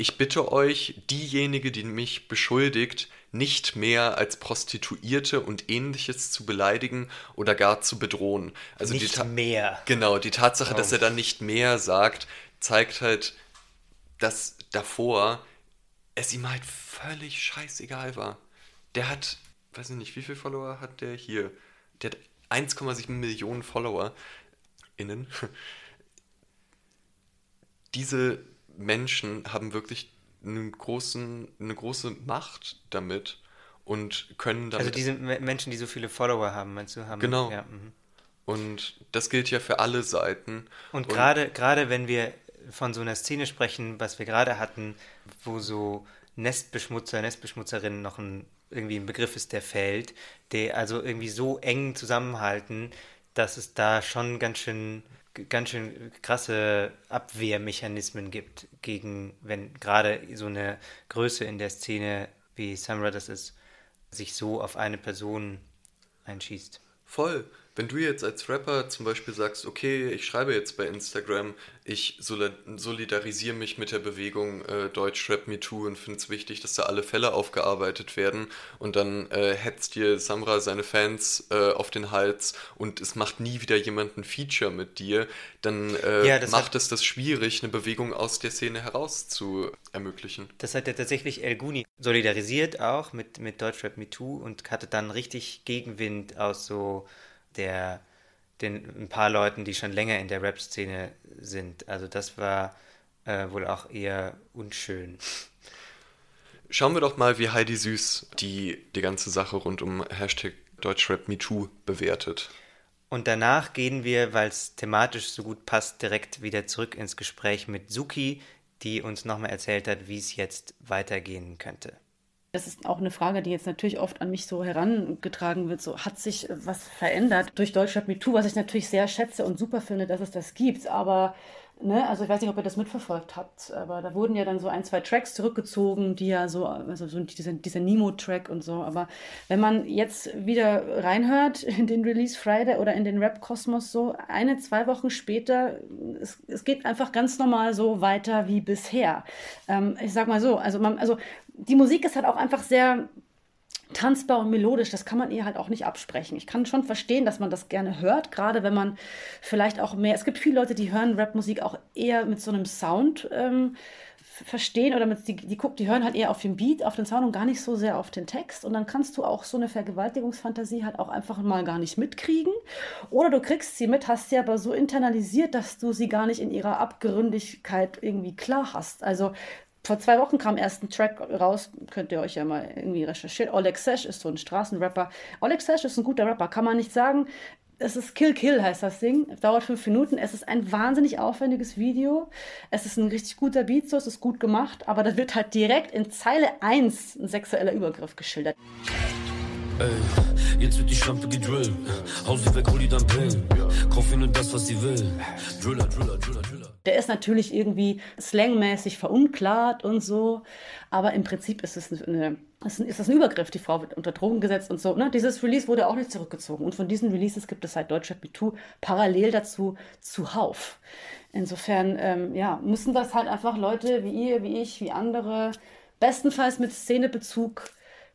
ich bitte euch, diejenige, die mich beschuldigt, nicht mehr als Prostituierte und ähnliches zu beleidigen oder gar zu bedrohen. Also nicht die mehr. Genau, die Tatsache, oh. dass er dann nicht mehr sagt, zeigt halt, dass davor es ihm halt völlig scheißegal war. Der hat, weiß ich nicht, wie viele Follower hat der hier? Der hat 1,7 Millionen Follower innen. Diese Menschen haben wirklich einen großen, eine große Macht damit und können damit. Also diese Menschen, die so viele Follower haben, meinst du, haben. Genau. Ja, mhm. und das gilt ja für alle Seiten. Und, und gerade, gerade wenn wir von so einer Szene sprechen, was wir gerade hatten, wo so Nestbeschmutzer, Nestbeschmutzerinnen noch ein, irgendwie ein Begriff ist, der fällt, der also irgendwie so eng zusammenhalten, dass es da schon ganz schön ganz schön krasse Abwehrmechanismen gibt gegen, wenn gerade so eine Größe in der Szene wie Samra das ist, sich so auf eine Person einschießt. Voll. Wenn du jetzt als Rapper zum Beispiel sagst, okay, ich schreibe jetzt bei Instagram, ich solidarisiere mich mit der Bewegung äh, Deutschrap Me Too und finde es wichtig, dass da alle Fälle aufgearbeitet werden und dann äh, hetzt dir Samra seine Fans äh, auf den Hals und es macht nie wieder jemand ein Feature mit dir, dann äh, ja, macht es das schwierig, eine Bewegung aus der Szene heraus zu ermöglichen. Das hat ja tatsächlich El Guni solidarisiert auch mit, mit Deutschrap Me Too und hatte dann richtig Gegenwind aus so der den ein paar Leuten, die schon länger in der Rap-Szene sind. Also das war äh, wohl auch eher unschön. Schauen wir doch mal, wie Heidi Süß die, die ganze Sache rund um Hashtag DeutschrapMeToo bewertet. Und danach gehen wir, weil es thematisch so gut passt, direkt wieder zurück ins Gespräch mit Suki, die uns nochmal erzählt hat, wie es jetzt weitergehen könnte. Das ist auch eine Frage, die jetzt natürlich oft an mich so herangetragen wird. So, hat sich was verändert durch Deutschland MeToo, was ich natürlich sehr schätze und super finde, dass es das gibt. Aber Ne? Also ich weiß nicht, ob ihr das mitverfolgt habt, aber da wurden ja dann so ein, zwei Tracks zurückgezogen, die ja so, also so dieser, dieser Nemo-Track und so. Aber wenn man jetzt wieder reinhört in den Release Friday oder in den Rap-Kosmos so, eine, zwei Wochen später, es, es geht einfach ganz normal so weiter wie bisher. Ähm, ich sag mal so, also man, also die Musik ist halt auch einfach sehr tanzbar und melodisch, das kann man ihr halt auch nicht absprechen. Ich kann schon verstehen, dass man das gerne hört, gerade wenn man vielleicht auch mehr, es gibt viele Leute, die hören Rapmusik auch eher mit so einem Sound ähm, verstehen oder mit, die, die, die hören halt eher auf den Beat, auf den Sound und gar nicht so sehr auf den Text. Und dann kannst du auch so eine Vergewaltigungsfantasie halt auch einfach mal gar nicht mitkriegen. Oder du kriegst sie mit, hast sie aber so internalisiert, dass du sie gar nicht in ihrer Abgründigkeit irgendwie klar hast. Also vor zwei Wochen kam erst ein Track raus, könnt ihr euch ja mal irgendwie recherchieren. Oleg Sesh ist so ein Straßenrapper. Oleg Sesh ist ein guter Rapper, kann man nicht sagen. Es ist Kill Kill heißt das Ding. Dauert fünf Minuten. Es ist ein wahnsinnig aufwendiges Video. Es ist ein richtig guter Beat, so es ist gut gemacht, aber da wird halt direkt in Zeile 1 ein sexueller Übergriff geschildert. Ey, jetzt wird die Schlampe gedrillt. Haus weg, hol die dann Pillen. Kauf ihr nur das, was sie will. Driller, Driller, Driller, Driller. Der ist natürlich irgendwie slangmäßig verunklart und so, aber im Prinzip ist es eine, ist das ein Übergriff. Die Frau wird unter Drogen gesetzt und so. Ne? Dieses Release wurde auch nicht zurückgezogen. Und von diesen Releases gibt es seit Deutschrap MeToo parallel dazu zuhauf. Insofern, ähm, ja, müssen das halt einfach Leute wie ihr, wie ich, wie andere, bestenfalls mit Szenebezug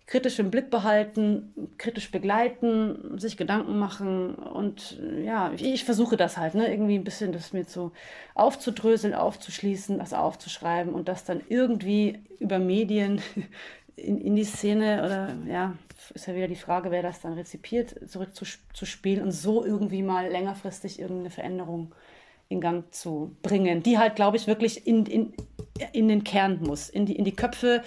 kritisch im Blick behalten, kritisch begleiten, sich Gedanken machen und ja, ich, ich, versuche das halt, ne, irgendwie ein bisschen das mir so aufzudröseln, aufzuschließen, das aufzuschreiben und das dann irgendwie über Medien in, in die Szene oder ja, ist ja wieder die Frage, wer das dann rezipiert, zurückzuspielen und so irgendwie mal längerfristig irgendeine Veränderung in Gang zu bringen, die halt, glaube ich, wirklich in, in, in den Kern muss, in die, in die Köpfe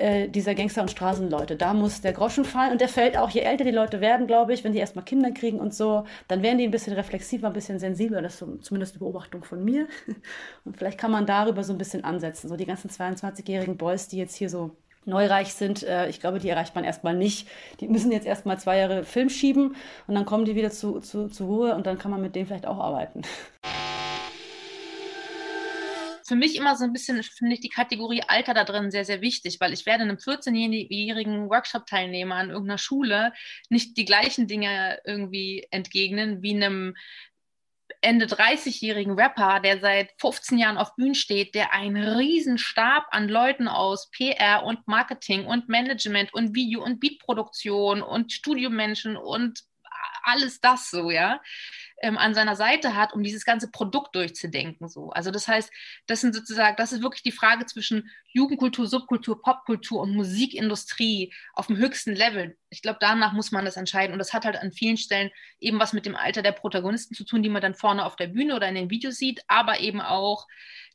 äh, dieser Gangster- und Straßenleute. Da muss der Groschen fallen und der fällt auch, je älter die Leute werden, glaube ich, wenn die erstmal Kinder kriegen und so, dann werden die ein bisschen reflexiver, ein bisschen sensibler. Das ist so, zumindest eine Beobachtung von mir. Und vielleicht kann man darüber so ein bisschen ansetzen. So die ganzen 22-jährigen Boys, die jetzt hier so neureich sind, äh, ich glaube, die erreicht man erstmal nicht. Die müssen jetzt erstmal zwei Jahre Film schieben und dann kommen die wieder zu, zu, zur Ruhe und dann kann man mit denen vielleicht auch arbeiten für mich immer so ein bisschen, finde ich die Kategorie Alter da drin sehr, sehr wichtig, weil ich werde einem 14-jährigen Workshop-Teilnehmer an irgendeiner Schule nicht die gleichen Dinge irgendwie entgegnen wie einem Ende 30-jährigen Rapper, der seit 15 Jahren auf Bühnen steht, der einen riesen Stab an Leuten aus PR und Marketing und Management und Video- und Beatproduktion und Studiomenschen und alles das so, ja, ähm, an seiner Seite hat, um dieses ganze Produkt durchzudenken. So. Also das heißt, das sind sozusagen, das ist wirklich die Frage zwischen Jugendkultur, Subkultur, Popkultur und Musikindustrie auf dem höchsten Level. Ich glaube, danach muss man das entscheiden. Und das hat halt an vielen Stellen eben was mit dem Alter der Protagonisten zu tun, die man dann vorne auf der Bühne oder in den Videos sieht, aber eben auch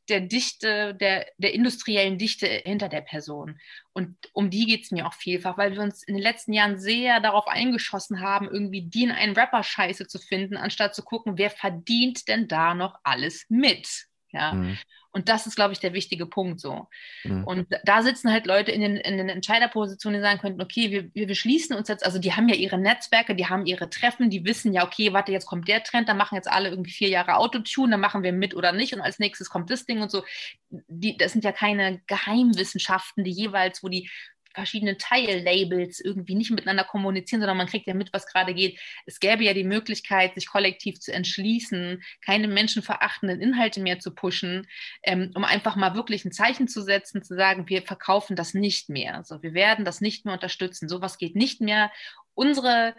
der Dichte, der, der industriellen Dichte hinter der Person. Und um die geht es mir auch vielfach, weil wir uns in den letzten Jahren sehr darauf eingeschossen haben, irgendwie die in einen Rapper-Scheiße zu finden, anstatt zu gucken, wer verdient denn da noch alles mit. Ja. Mhm. Und das ist, glaube ich, der wichtige Punkt so. Mhm. Und da sitzen halt Leute in den, in den Entscheiderpositionen, die sagen könnten, okay, wir, wir, wir schließen uns jetzt, also die haben ja ihre Netzwerke, die haben ihre Treffen, die wissen ja, okay, warte, jetzt kommt der Trend, dann machen jetzt alle irgendwie vier Jahre Autotune, dann machen wir mit oder nicht und als nächstes kommt das Ding und so. Die, das sind ja keine Geheimwissenschaften, die jeweils, wo die verschiedene Teillabels irgendwie nicht miteinander kommunizieren, sondern man kriegt ja mit, was gerade geht. Es gäbe ja die Möglichkeit, sich kollektiv zu entschließen, keine menschenverachtenden Inhalte mehr zu pushen, ähm, um einfach mal wirklich ein Zeichen zu setzen, zu sagen, wir verkaufen das nicht mehr. Also wir werden das nicht mehr unterstützen. Sowas geht nicht mehr. Unsere,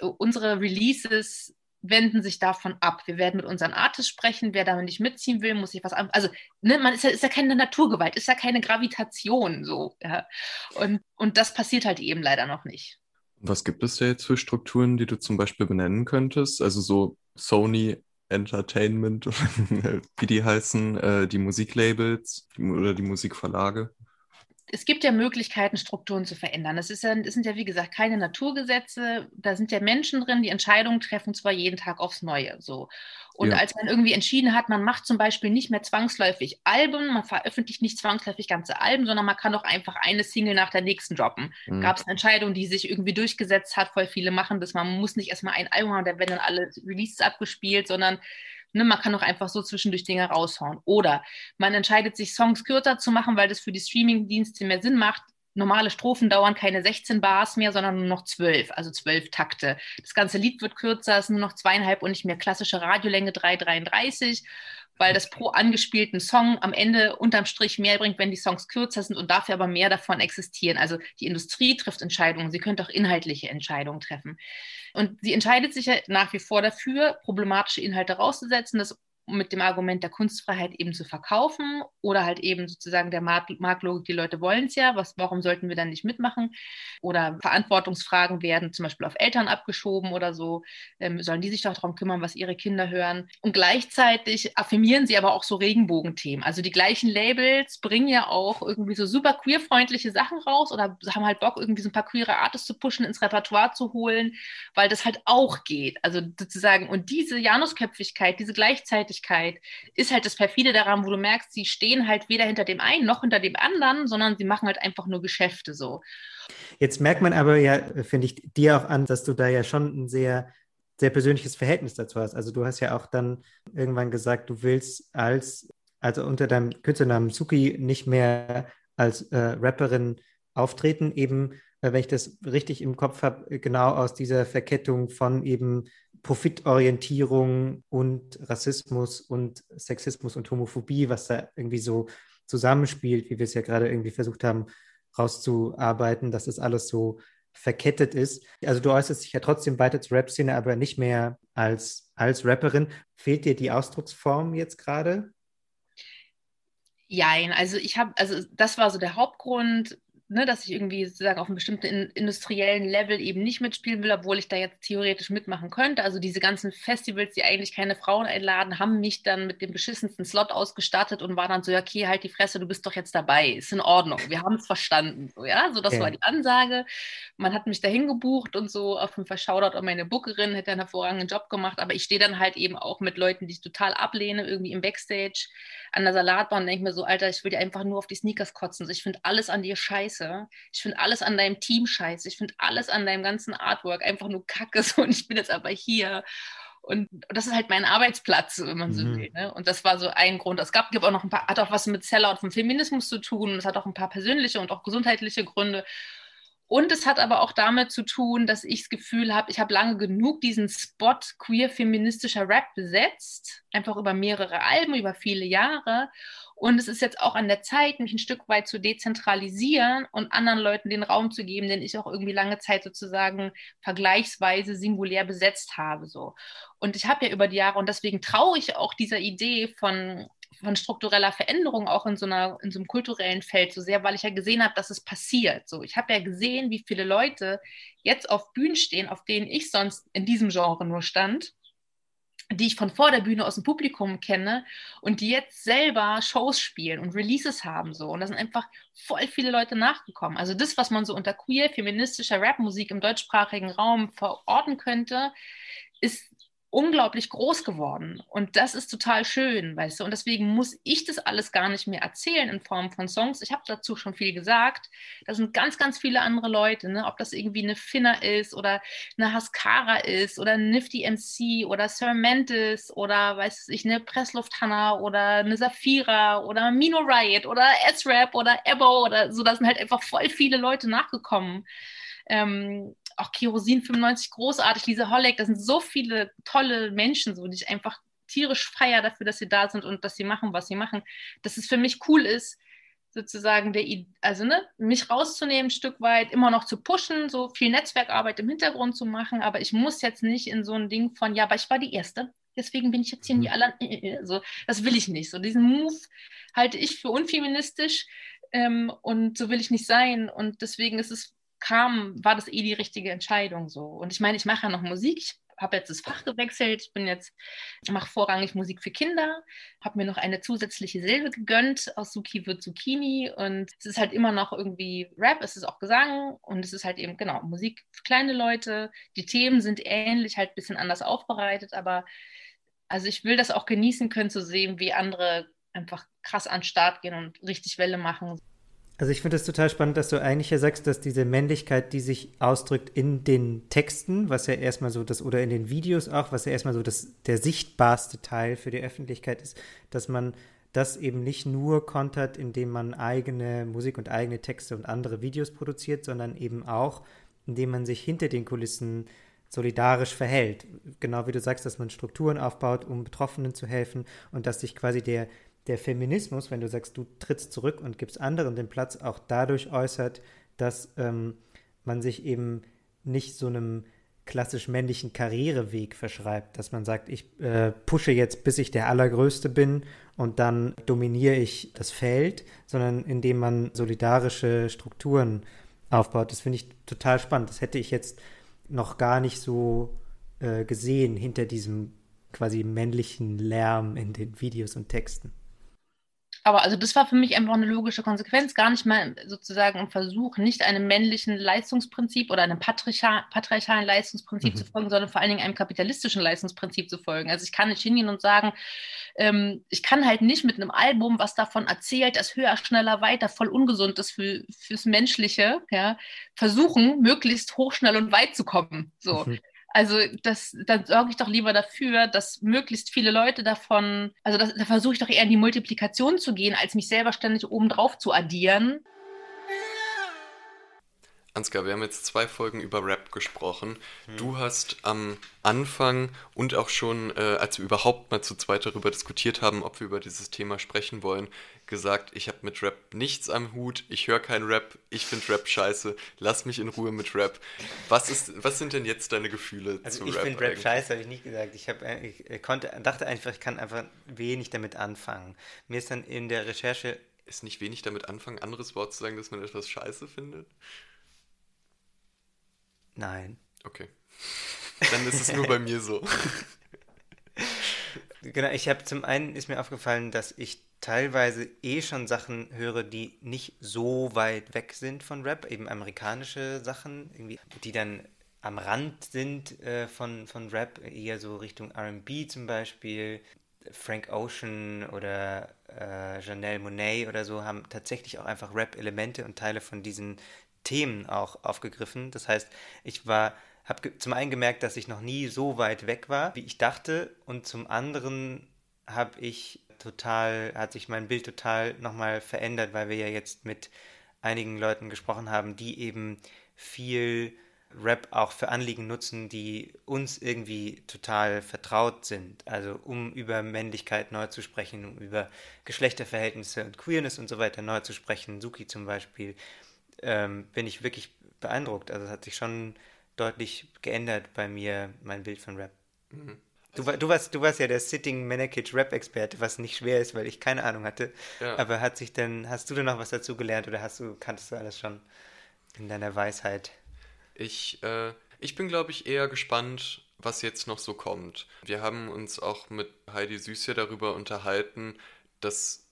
äh, unsere Releases wenden sich davon ab. Wir werden mit unseren Artists sprechen. Wer damit nicht mitziehen will, muss sich was an. Also, ne, man ist ja, ist ja keine Naturgewalt, ist ja keine Gravitation so. Ja. Und, und das passiert halt eben leider noch nicht. Was gibt es da jetzt für Strukturen, die du zum Beispiel benennen könntest? Also so Sony Entertainment, wie die heißen, äh, die Musiklabels oder die Musikverlage? Es gibt ja Möglichkeiten, Strukturen zu verändern. Das, ist ja, das sind ja, wie gesagt, keine Naturgesetze. Da sind ja Menschen drin, die Entscheidungen treffen, zwar jeden Tag aufs Neue. So. Und ja. als man irgendwie entschieden hat, man macht zum Beispiel nicht mehr zwangsläufig Alben, man veröffentlicht nicht zwangsläufig ganze Alben, sondern man kann auch einfach eine Single nach der nächsten droppen. Mhm. Gab es eine Entscheidung, die sich irgendwie durchgesetzt hat, voll viele machen das. Man muss nicht erstmal ein Album haben, da werden dann alle Releases abgespielt, sondern Ne, man kann auch einfach so zwischendurch Dinge raushauen. Oder man entscheidet sich, Songs kürzer zu machen, weil das für die Streaming-Dienste mehr Sinn macht normale Strophen dauern keine 16 Bars mehr, sondern nur noch 12, also 12 Takte. Das ganze Lied wird kürzer, es ist nur noch zweieinhalb und nicht mehr klassische Radiolänge 3,33, weil das pro angespielten Song am Ende unterm Strich mehr bringt, wenn die Songs kürzer sind und dafür aber mehr davon existieren. Also die Industrie trifft Entscheidungen, sie könnte auch inhaltliche Entscheidungen treffen. Und sie entscheidet sich ja nach wie vor dafür, problematische Inhalte rauszusetzen. Das mit dem Argument der Kunstfreiheit eben zu verkaufen oder halt eben sozusagen der Marktlogik, die Leute wollen es ja, was, warum sollten wir dann nicht mitmachen? Oder Verantwortungsfragen werden zum Beispiel auf Eltern abgeschoben oder so, ähm, sollen die sich doch darum kümmern, was ihre Kinder hören? Und gleichzeitig affirmieren sie aber auch so Regenbogenthemen. Also die gleichen Labels bringen ja auch irgendwie so super queerfreundliche Sachen raus oder haben halt Bock, irgendwie so ein paar queere Artists zu pushen, ins Repertoire zu holen, weil das halt auch geht. Also sozusagen, und diese Janusköpfigkeit, diese gleichzeitig Öffentlichkeit ist halt das perfide daran, wo du merkst, sie stehen halt weder hinter dem einen noch hinter dem anderen, sondern sie machen halt einfach nur Geschäfte so. Jetzt merkt man aber ja, finde ich, dir auch an, dass du da ja schon ein sehr, sehr persönliches Verhältnis dazu hast. Also du hast ja auch dann irgendwann gesagt, du willst als, also unter deinem Künstlernamen Suki nicht mehr als äh, Rapperin auftreten, eben, äh, wenn ich das richtig im Kopf habe, genau aus dieser Verkettung von eben Profitorientierung und Rassismus und Sexismus und Homophobie, was da irgendwie so zusammenspielt, wie wir es ja gerade irgendwie versucht haben rauszuarbeiten, dass das alles so verkettet ist. Also du äußerst dich ja trotzdem weiter zur Rap-Szene, aber nicht mehr als, als Rapperin. Fehlt dir die Ausdrucksform jetzt gerade? Jein, also ich habe, also das war so der Hauptgrund, ne, dass ich irgendwie sozusagen auf einem bestimmten in, industriellen Level eben nicht mitspielen will, obwohl ich da jetzt theoretisch mitmachen könnte. Also diese ganzen Festivals, die eigentlich keine Frauen einladen, haben mich dann mit dem beschissensten Slot ausgestattet und war dann so, ja, okay, halt die Fresse, du bist doch jetzt dabei, ist in Ordnung, wir haben es verstanden. So, ja, so das okay. war die Ansage. Man hat mich dahin gebucht und so auf jeden Fall Shoutout an meine Bookerin, hätte einen hervorragenden Job gemacht, aber ich stehe dann halt eben auch mit Leuten, die ich total ablehne, irgendwie im Backstage an der Salatbahn und denke mir so, Alter, ich will dir einfach nur auf die Sneakers kotzen. Ich finde alles an dir scheiße. Ich finde alles an deinem Team scheiße. Ich finde alles an deinem ganzen Artwork einfach nur kacke. So, und ich bin jetzt aber hier. Und das ist halt mein Arbeitsplatz, wenn man so mhm. will. Ne? Und das war so ein Grund. Es gab, gibt auch noch ein paar, hat auch was mit Sellout vom Feminismus zu tun. Es hat auch ein paar persönliche und auch gesundheitliche Gründe. Und es hat aber auch damit zu tun, dass ich das Gefühl habe, ich habe lange genug diesen Spot queer feministischer Rap besetzt, einfach über mehrere Alben, über viele Jahre. Und es ist jetzt auch an der Zeit, mich ein Stück weit zu dezentralisieren und anderen Leuten den Raum zu geben, den ich auch irgendwie lange Zeit sozusagen vergleichsweise singulär besetzt habe. So. Und ich habe ja über die Jahre, und deswegen traue ich auch dieser Idee von von struktureller Veränderung auch in so, einer, in so einem kulturellen Feld so sehr, weil ich ja gesehen habe, dass es passiert. So, ich habe ja gesehen, wie viele Leute jetzt auf Bühnen stehen, auf denen ich sonst in diesem Genre nur stand, die ich von vor der Bühne aus dem Publikum kenne und die jetzt selber Shows spielen und Releases haben so und da sind einfach voll viele Leute nachgekommen. Also das, was man so unter queer feministischer Rapmusik im deutschsprachigen Raum verorten könnte, ist unglaublich groß geworden. Und das ist total schön, weißt du. Und deswegen muss ich das alles gar nicht mehr erzählen in Form von Songs. Ich habe dazu schon viel gesagt. Da sind ganz, ganz viele andere Leute, ne? ob das irgendwie eine Finna ist oder eine Haskara ist oder Nifty MC oder Sir Mantis oder weiß ich, eine Pressluft Hannah oder eine Safira oder Mino Riot oder S-Rap oder Ebo oder so. Da sind halt einfach voll viele Leute nachgekommen. Ähm, auch Kerosin 95 großartig, Lisa Holleck, das sind so viele tolle Menschen, so, die ich einfach tierisch feier dafür, dass sie da sind und dass sie machen, was sie machen. Dass es für mich cool ist, sozusagen der, also ne, mich rauszunehmen, ein Stück weit, immer noch zu pushen, so viel Netzwerkarbeit im Hintergrund zu machen, aber ich muss jetzt nicht in so ein Ding von, ja, aber ich war die Erste, deswegen bin ich jetzt hier in die mhm. aller, so, das will ich nicht. So diesen Move halte ich für unfeministisch ähm, und so will ich nicht sein und deswegen ist es kam, war das eh die richtige Entscheidung so. Und ich meine, ich mache ja noch Musik. Ich habe jetzt das Fach gewechselt. Ich bin jetzt, mache vorrangig Musik für Kinder, habe mir noch eine zusätzliche Silbe gegönnt. Aus Suki wird Zucchini. Und es ist halt immer noch irgendwie Rap, es ist auch Gesang und es ist halt eben, genau, Musik für kleine Leute. Die Themen sind ähnlich, halt ein bisschen anders aufbereitet, aber also ich will das auch genießen können zu sehen, wie andere einfach krass an den Start gehen und richtig Welle machen. Also ich finde es total spannend, dass du eigentlich ja sagst, dass diese Männlichkeit, die sich ausdrückt in den Texten, was ja erstmal so das, oder in den Videos auch, was ja erstmal so das, der sichtbarste Teil für die Öffentlichkeit ist, dass man das eben nicht nur kontert, indem man eigene Musik und eigene Texte und andere Videos produziert, sondern eben auch, indem man sich hinter den Kulissen solidarisch verhält. Genau wie du sagst, dass man Strukturen aufbaut, um Betroffenen zu helfen und dass sich quasi der der Feminismus, wenn du sagst, du trittst zurück und gibst anderen den Platz, auch dadurch äußert, dass ähm, man sich eben nicht so einem klassisch männlichen Karriereweg verschreibt, dass man sagt, ich äh, pushe jetzt, bis ich der Allergrößte bin und dann dominiere ich das Feld, sondern indem man solidarische Strukturen aufbaut. Das finde ich total spannend. Das hätte ich jetzt noch gar nicht so äh, gesehen hinter diesem quasi männlichen Lärm in den Videos und Texten. Aber also das war für mich einfach eine logische Konsequenz, gar nicht mal sozusagen ein Versuch, nicht einem männlichen Leistungsprinzip oder einem patriarchal, patriarchalen Leistungsprinzip mhm. zu folgen, sondern vor allen Dingen einem kapitalistischen Leistungsprinzip zu folgen. Also ich kann nicht hingehen und sagen, ähm, ich kann halt nicht mit einem Album, was davon erzählt, dass höher, schneller, weiter voll ungesund ist für, fürs Menschliche, ja, versuchen, möglichst hoch, schnell und weit zu kommen. So. Mhm. Also das, dann sorge ich doch lieber dafür, dass möglichst viele Leute davon, also das, da versuche ich doch eher in die Multiplikation zu gehen, als mich selber ständig obendrauf zu addieren. Ansgar, wir haben jetzt zwei Folgen über Rap gesprochen. Hm. Du hast am Anfang und auch schon, äh, als wir überhaupt mal zu zweit darüber diskutiert haben, ob wir über dieses Thema sprechen wollen, gesagt, ich habe mit Rap nichts am Hut, ich höre kein Rap, ich finde Rap scheiße, lass mich in Ruhe mit Rap. Was, ist, was sind denn jetzt deine Gefühle also zu Rap? Ich finde Rap scheiße, habe ich nicht gesagt. Ich, hab, äh, ich konnte, dachte einfach, ich kann einfach wenig damit anfangen. Mir ist dann in der Recherche. Ist nicht wenig damit anfangen, anderes Wort zu sagen, dass man etwas scheiße findet? Nein. Okay. Dann ist es nur bei mir so. Genau, ich habe zum einen ist mir aufgefallen, dass ich teilweise eh schon Sachen höre, die nicht so weit weg sind von Rap, eben amerikanische Sachen, irgendwie, die dann am Rand sind äh, von, von Rap, eher so Richtung RB zum Beispiel. Frank Ocean oder äh, Janelle Monet oder so haben tatsächlich auch einfach Rap-Elemente und Teile von diesen Themen auch aufgegriffen. Das heißt, ich war, habe zum einen gemerkt, dass ich noch nie so weit weg war, wie ich dachte, und zum anderen habe ich total, hat sich mein Bild total nochmal verändert, weil wir ja jetzt mit einigen Leuten gesprochen haben, die eben viel Rap auch für Anliegen nutzen, die uns irgendwie total vertraut sind. Also um über Männlichkeit neu zu sprechen, um über Geschlechterverhältnisse und Queerness und so weiter neu zu sprechen. Suki zum Beispiel ähm, bin ich wirklich beeindruckt. Also es hat sich schon deutlich geändert bei mir, mein Bild von Rap. Mhm. Du, du, warst, du warst ja der Sitting Manakage Rap-Experte, was nicht schwer ist, weil ich keine Ahnung hatte. Ja. Aber hat sich denn, hast du denn noch was dazu gelernt oder hast du, kanntest du alles schon in deiner Weisheit? Ich, äh, ich bin, glaube ich, eher gespannt, was jetzt noch so kommt. Wir haben uns auch mit Heidi Süß ja darüber unterhalten, dass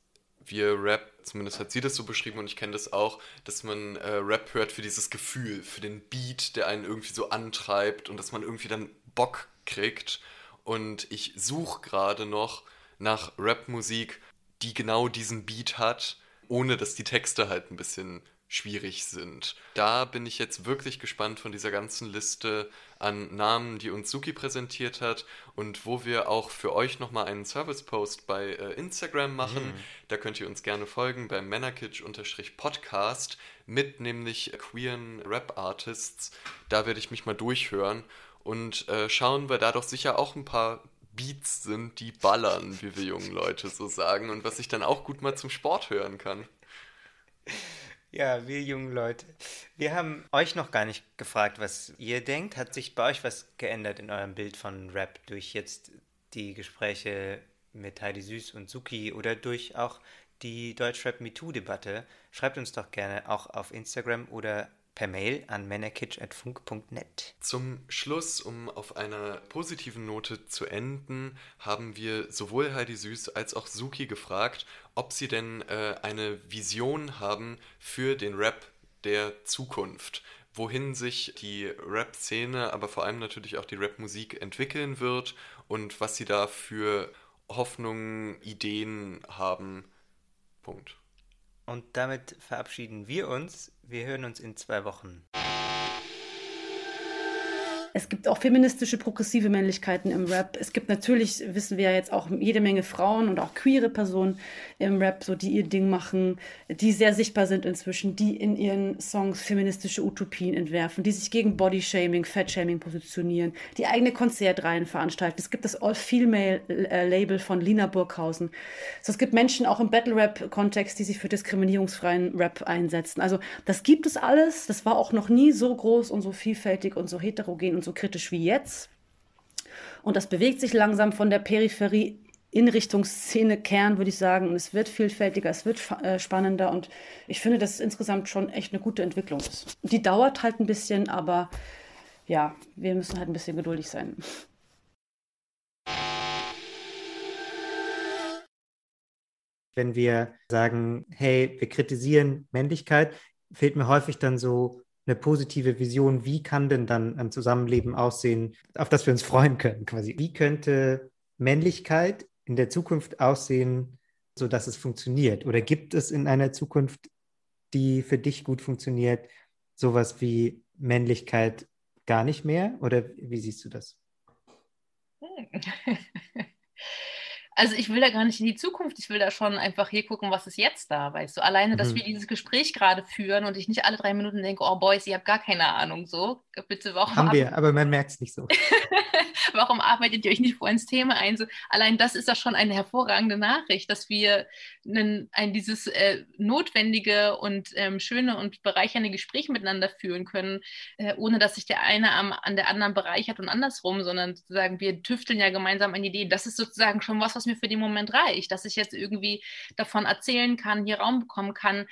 wir Rap, zumindest hat sie das so beschrieben und ich kenne das auch, dass man äh, Rap hört für dieses Gefühl, für den Beat, der einen irgendwie so antreibt und dass man irgendwie dann Bock kriegt. Und ich suche gerade noch nach Rap-Musik, die genau diesen Beat hat, ohne dass die Texte halt ein bisschen schwierig sind. Da bin ich jetzt wirklich gespannt von dieser ganzen Liste an Namen, die uns Suki präsentiert hat und wo wir auch für euch nochmal einen Service-Post bei äh, Instagram machen. Mhm. Da könnt ihr uns gerne folgen beim Männerkitsch-Podcast mit nämlich queeren Rap-Artists. Da werde ich mich mal durchhören und äh, schauen, weil da doch sicher auch ein paar Beats sind, die ballern, wie wir jungen Leute so sagen und was ich dann auch gut mal zum Sport hören kann. Ja, wir jungen Leute. Wir haben euch noch gar nicht gefragt, was ihr denkt. Hat sich bei euch was geändert in eurem Bild von Rap durch jetzt die Gespräche mit Heidi Süß und Suki oder durch auch die Deutschrap MeToo-Debatte? Schreibt uns doch gerne auch auf Instagram oder per Mail an männerkitsch.funk.net. Zum Schluss, um auf einer positiven Note zu enden, haben wir sowohl Heidi Süß als auch Suki gefragt, ob sie denn äh, eine Vision haben für den Rap der Zukunft wohin sich die Rap-Szene, aber vor allem natürlich auch die Rap-Musik entwickeln wird und was sie da für Hoffnungen, Ideen haben. Punkt. Und damit verabschieden wir uns. Wir hören uns in zwei Wochen. Es gibt auch feministische, progressive Männlichkeiten im Rap. Es gibt natürlich, wissen wir ja jetzt auch jede Menge Frauen und auch queere Personen im Rap, so die ihr Ding machen, die sehr sichtbar sind inzwischen, die in ihren Songs feministische Utopien entwerfen, die sich gegen Bodyshaming, Fatshaming positionieren, die eigene Konzertreihen veranstalten. Es gibt das All-Female-Label von Lina Burghausen. So, es gibt Menschen auch im Battle-Rap-Kontext, die sich für diskriminierungsfreien Rap einsetzen. Also das gibt es alles. Das war auch noch nie so groß und so vielfältig und so heterogen und so kritisch wie jetzt. Und das bewegt sich langsam von der Peripherie in Richtung Szene-Kern, würde ich sagen. Und es wird vielfältiger, es wird äh, spannender. Und ich finde, dass es insgesamt schon echt eine gute Entwicklung ist. Die dauert halt ein bisschen, aber ja, wir müssen halt ein bisschen geduldig sein. Wenn wir sagen, hey, wir kritisieren Männlichkeit, fehlt mir häufig dann so eine positive Vision, wie kann denn dann ein Zusammenleben aussehen, auf das wir uns freuen können, quasi. Wie könnte Männlichkeit in der Zukunft aussehen, sodass es funktioniert? Oder gibt es in einer Zukunft, die für dich gut funktioniert, sowas wie Männlichkeit gar nicht mehr? Oder wie siehst du das? Also ich will da gar nicht in die Zukunft, ich will da schon einfach hier gucken, was ist jetzt da, weißt du. Alleine, dass mhm. wir dieses Gespräch gerade führen und ich nicht alle drei Minuten denke, oh Boys, ihr habt gar keine Ahnung, so. Bitte, warum? Haben wir, aber man merkt es nicht so. warum arbeitet ihr euch nicht vor ins Thema ein? So, allein das ist doch schon eine hervorragende Nachricht, dass wir einen, ein, dieses äh, notwendige und ähm, schöne und bereichernde Gespräch miteinander führen können, äh, ohne dass sich der eine am, an der anderen bereichert und andersrum, sondern sozusagen wir tüfteln ja gemeinsam an Ideen. Das ist sozusagen schon was, was mir für den Moment reicht, dass ich jetzt irgendwie davon erzählen kann, hier Raum bekommen kann,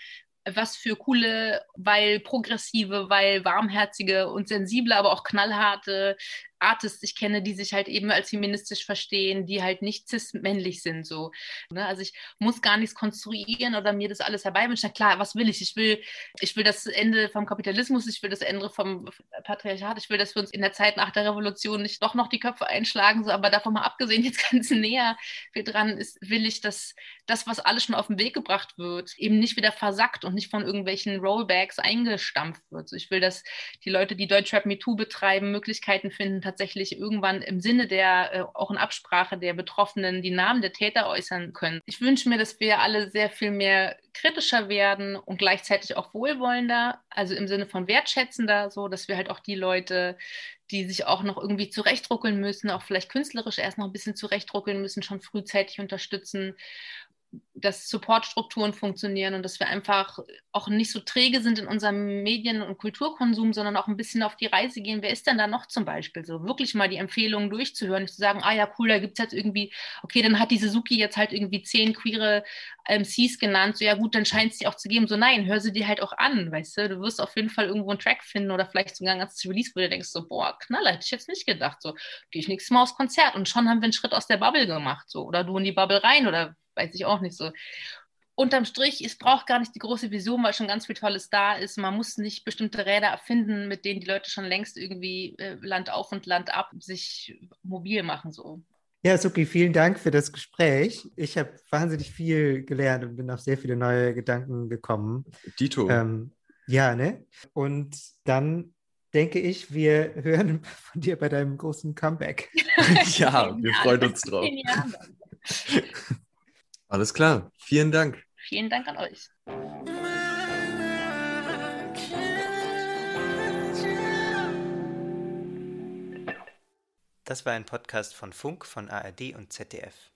was für coole, weil progressive, weil warmherzige und sensible, aber auch knallharte Artists ich kenne, die sich halt eben als feministisch verstehen, die halt nicht cis-männlich sind. So. Ne? Also ich muss gar nichts konstruieren oder mir das alles herbeiwünschen. Klar, was will ich? Ich will, ich will das Ende vom Kapitalismus, ich will das Ende vom Patriarchat, ich will, dass wir uns in der Zeit nach der Revolution nicht doch noch die Köpfe einschlagen, so, aber davon mal abgesehen, jetzt ganz näher dran ist, will ich, dass das, was alles schon auf den Weg gebracht wird, eben nicht wieder versackt und nicht von irgendwelchen Rollbacks eingestampft wird. So, ich will, dass die Leute, die Deutschrap MeToo betreiben, Möglichkeiten finden, tatsächlich irgendwann im Sinne der, äh, auch in Absprache der Betroffenen, die Namen der Täter äußern können. Ich wünsche mir, dass wir alle sehr viel mehr kritischer werden und gleichzeitig auch wohlwollender, also im Sinne von wertschätzender, so dass wir halt auch die Leute, die sich auch noch irgendwie zurechtruckeln müssen, auch vielleicht künstlerisch erst noch ein bisschen zurechtruckeln müssen, schon frühzeitig unterstützen dass Supportstrukturen funktionieren und dass wir einfach auch nicht so träge sind in unserem Medien- und Kulturkonsum, sondern auch ein bisschen auf die Reise gehen. Wer ist denn da noch zum Beispiel so? Wirklich mal die Empfehlungen durchzuhören, nicht zu sagen, ah ja, cool, da gibt es jetzt irgendwie, okay, dann hat die Suzuki jetzt halt irgendwie zehn queere MCs genannt, so ja gut, dann scheint es die auch zu geben. So nein, hör sie dir halt auch an, weißt du? Du wirst auf jeden Fall irgendwo einen Track finden oder vielleicht sogar ein ganzes Release, wo du denkst so, boah, Knaller, hätte ich jetzt nicht gedacht. So, gehe ich nächstes Mal aufs Konzert und schon haben wir einen Schritt aus der Bubble gemacht, so. Oder du in die Bubble rein oder weiß ich auch nicht so. Unterm Strich, es braucht gar nicht die große Vision, weil schon ganz viel Tolles da ist. Man muss nicht bestimmte Räder erfinden, mit denen die Leute schon längst irgendwie äh, Land auf und Land ab sich mobil machen. So. Ja, Suki, vielen Dank für das Gespräch. Ich habe wahnsinnig viel gelernt und bin auf sehr viele neue Gedanken gekommen. Dito. Ähm, ja, ne? Und dann denke ich, wir hören von dir bei deinem großen Comeback. ja, wir freuen uns drauf. Alles klar. Vielen Dank. Vielen Dank an euch. Das war ein Podcast von Funk, von ARD und ZDF.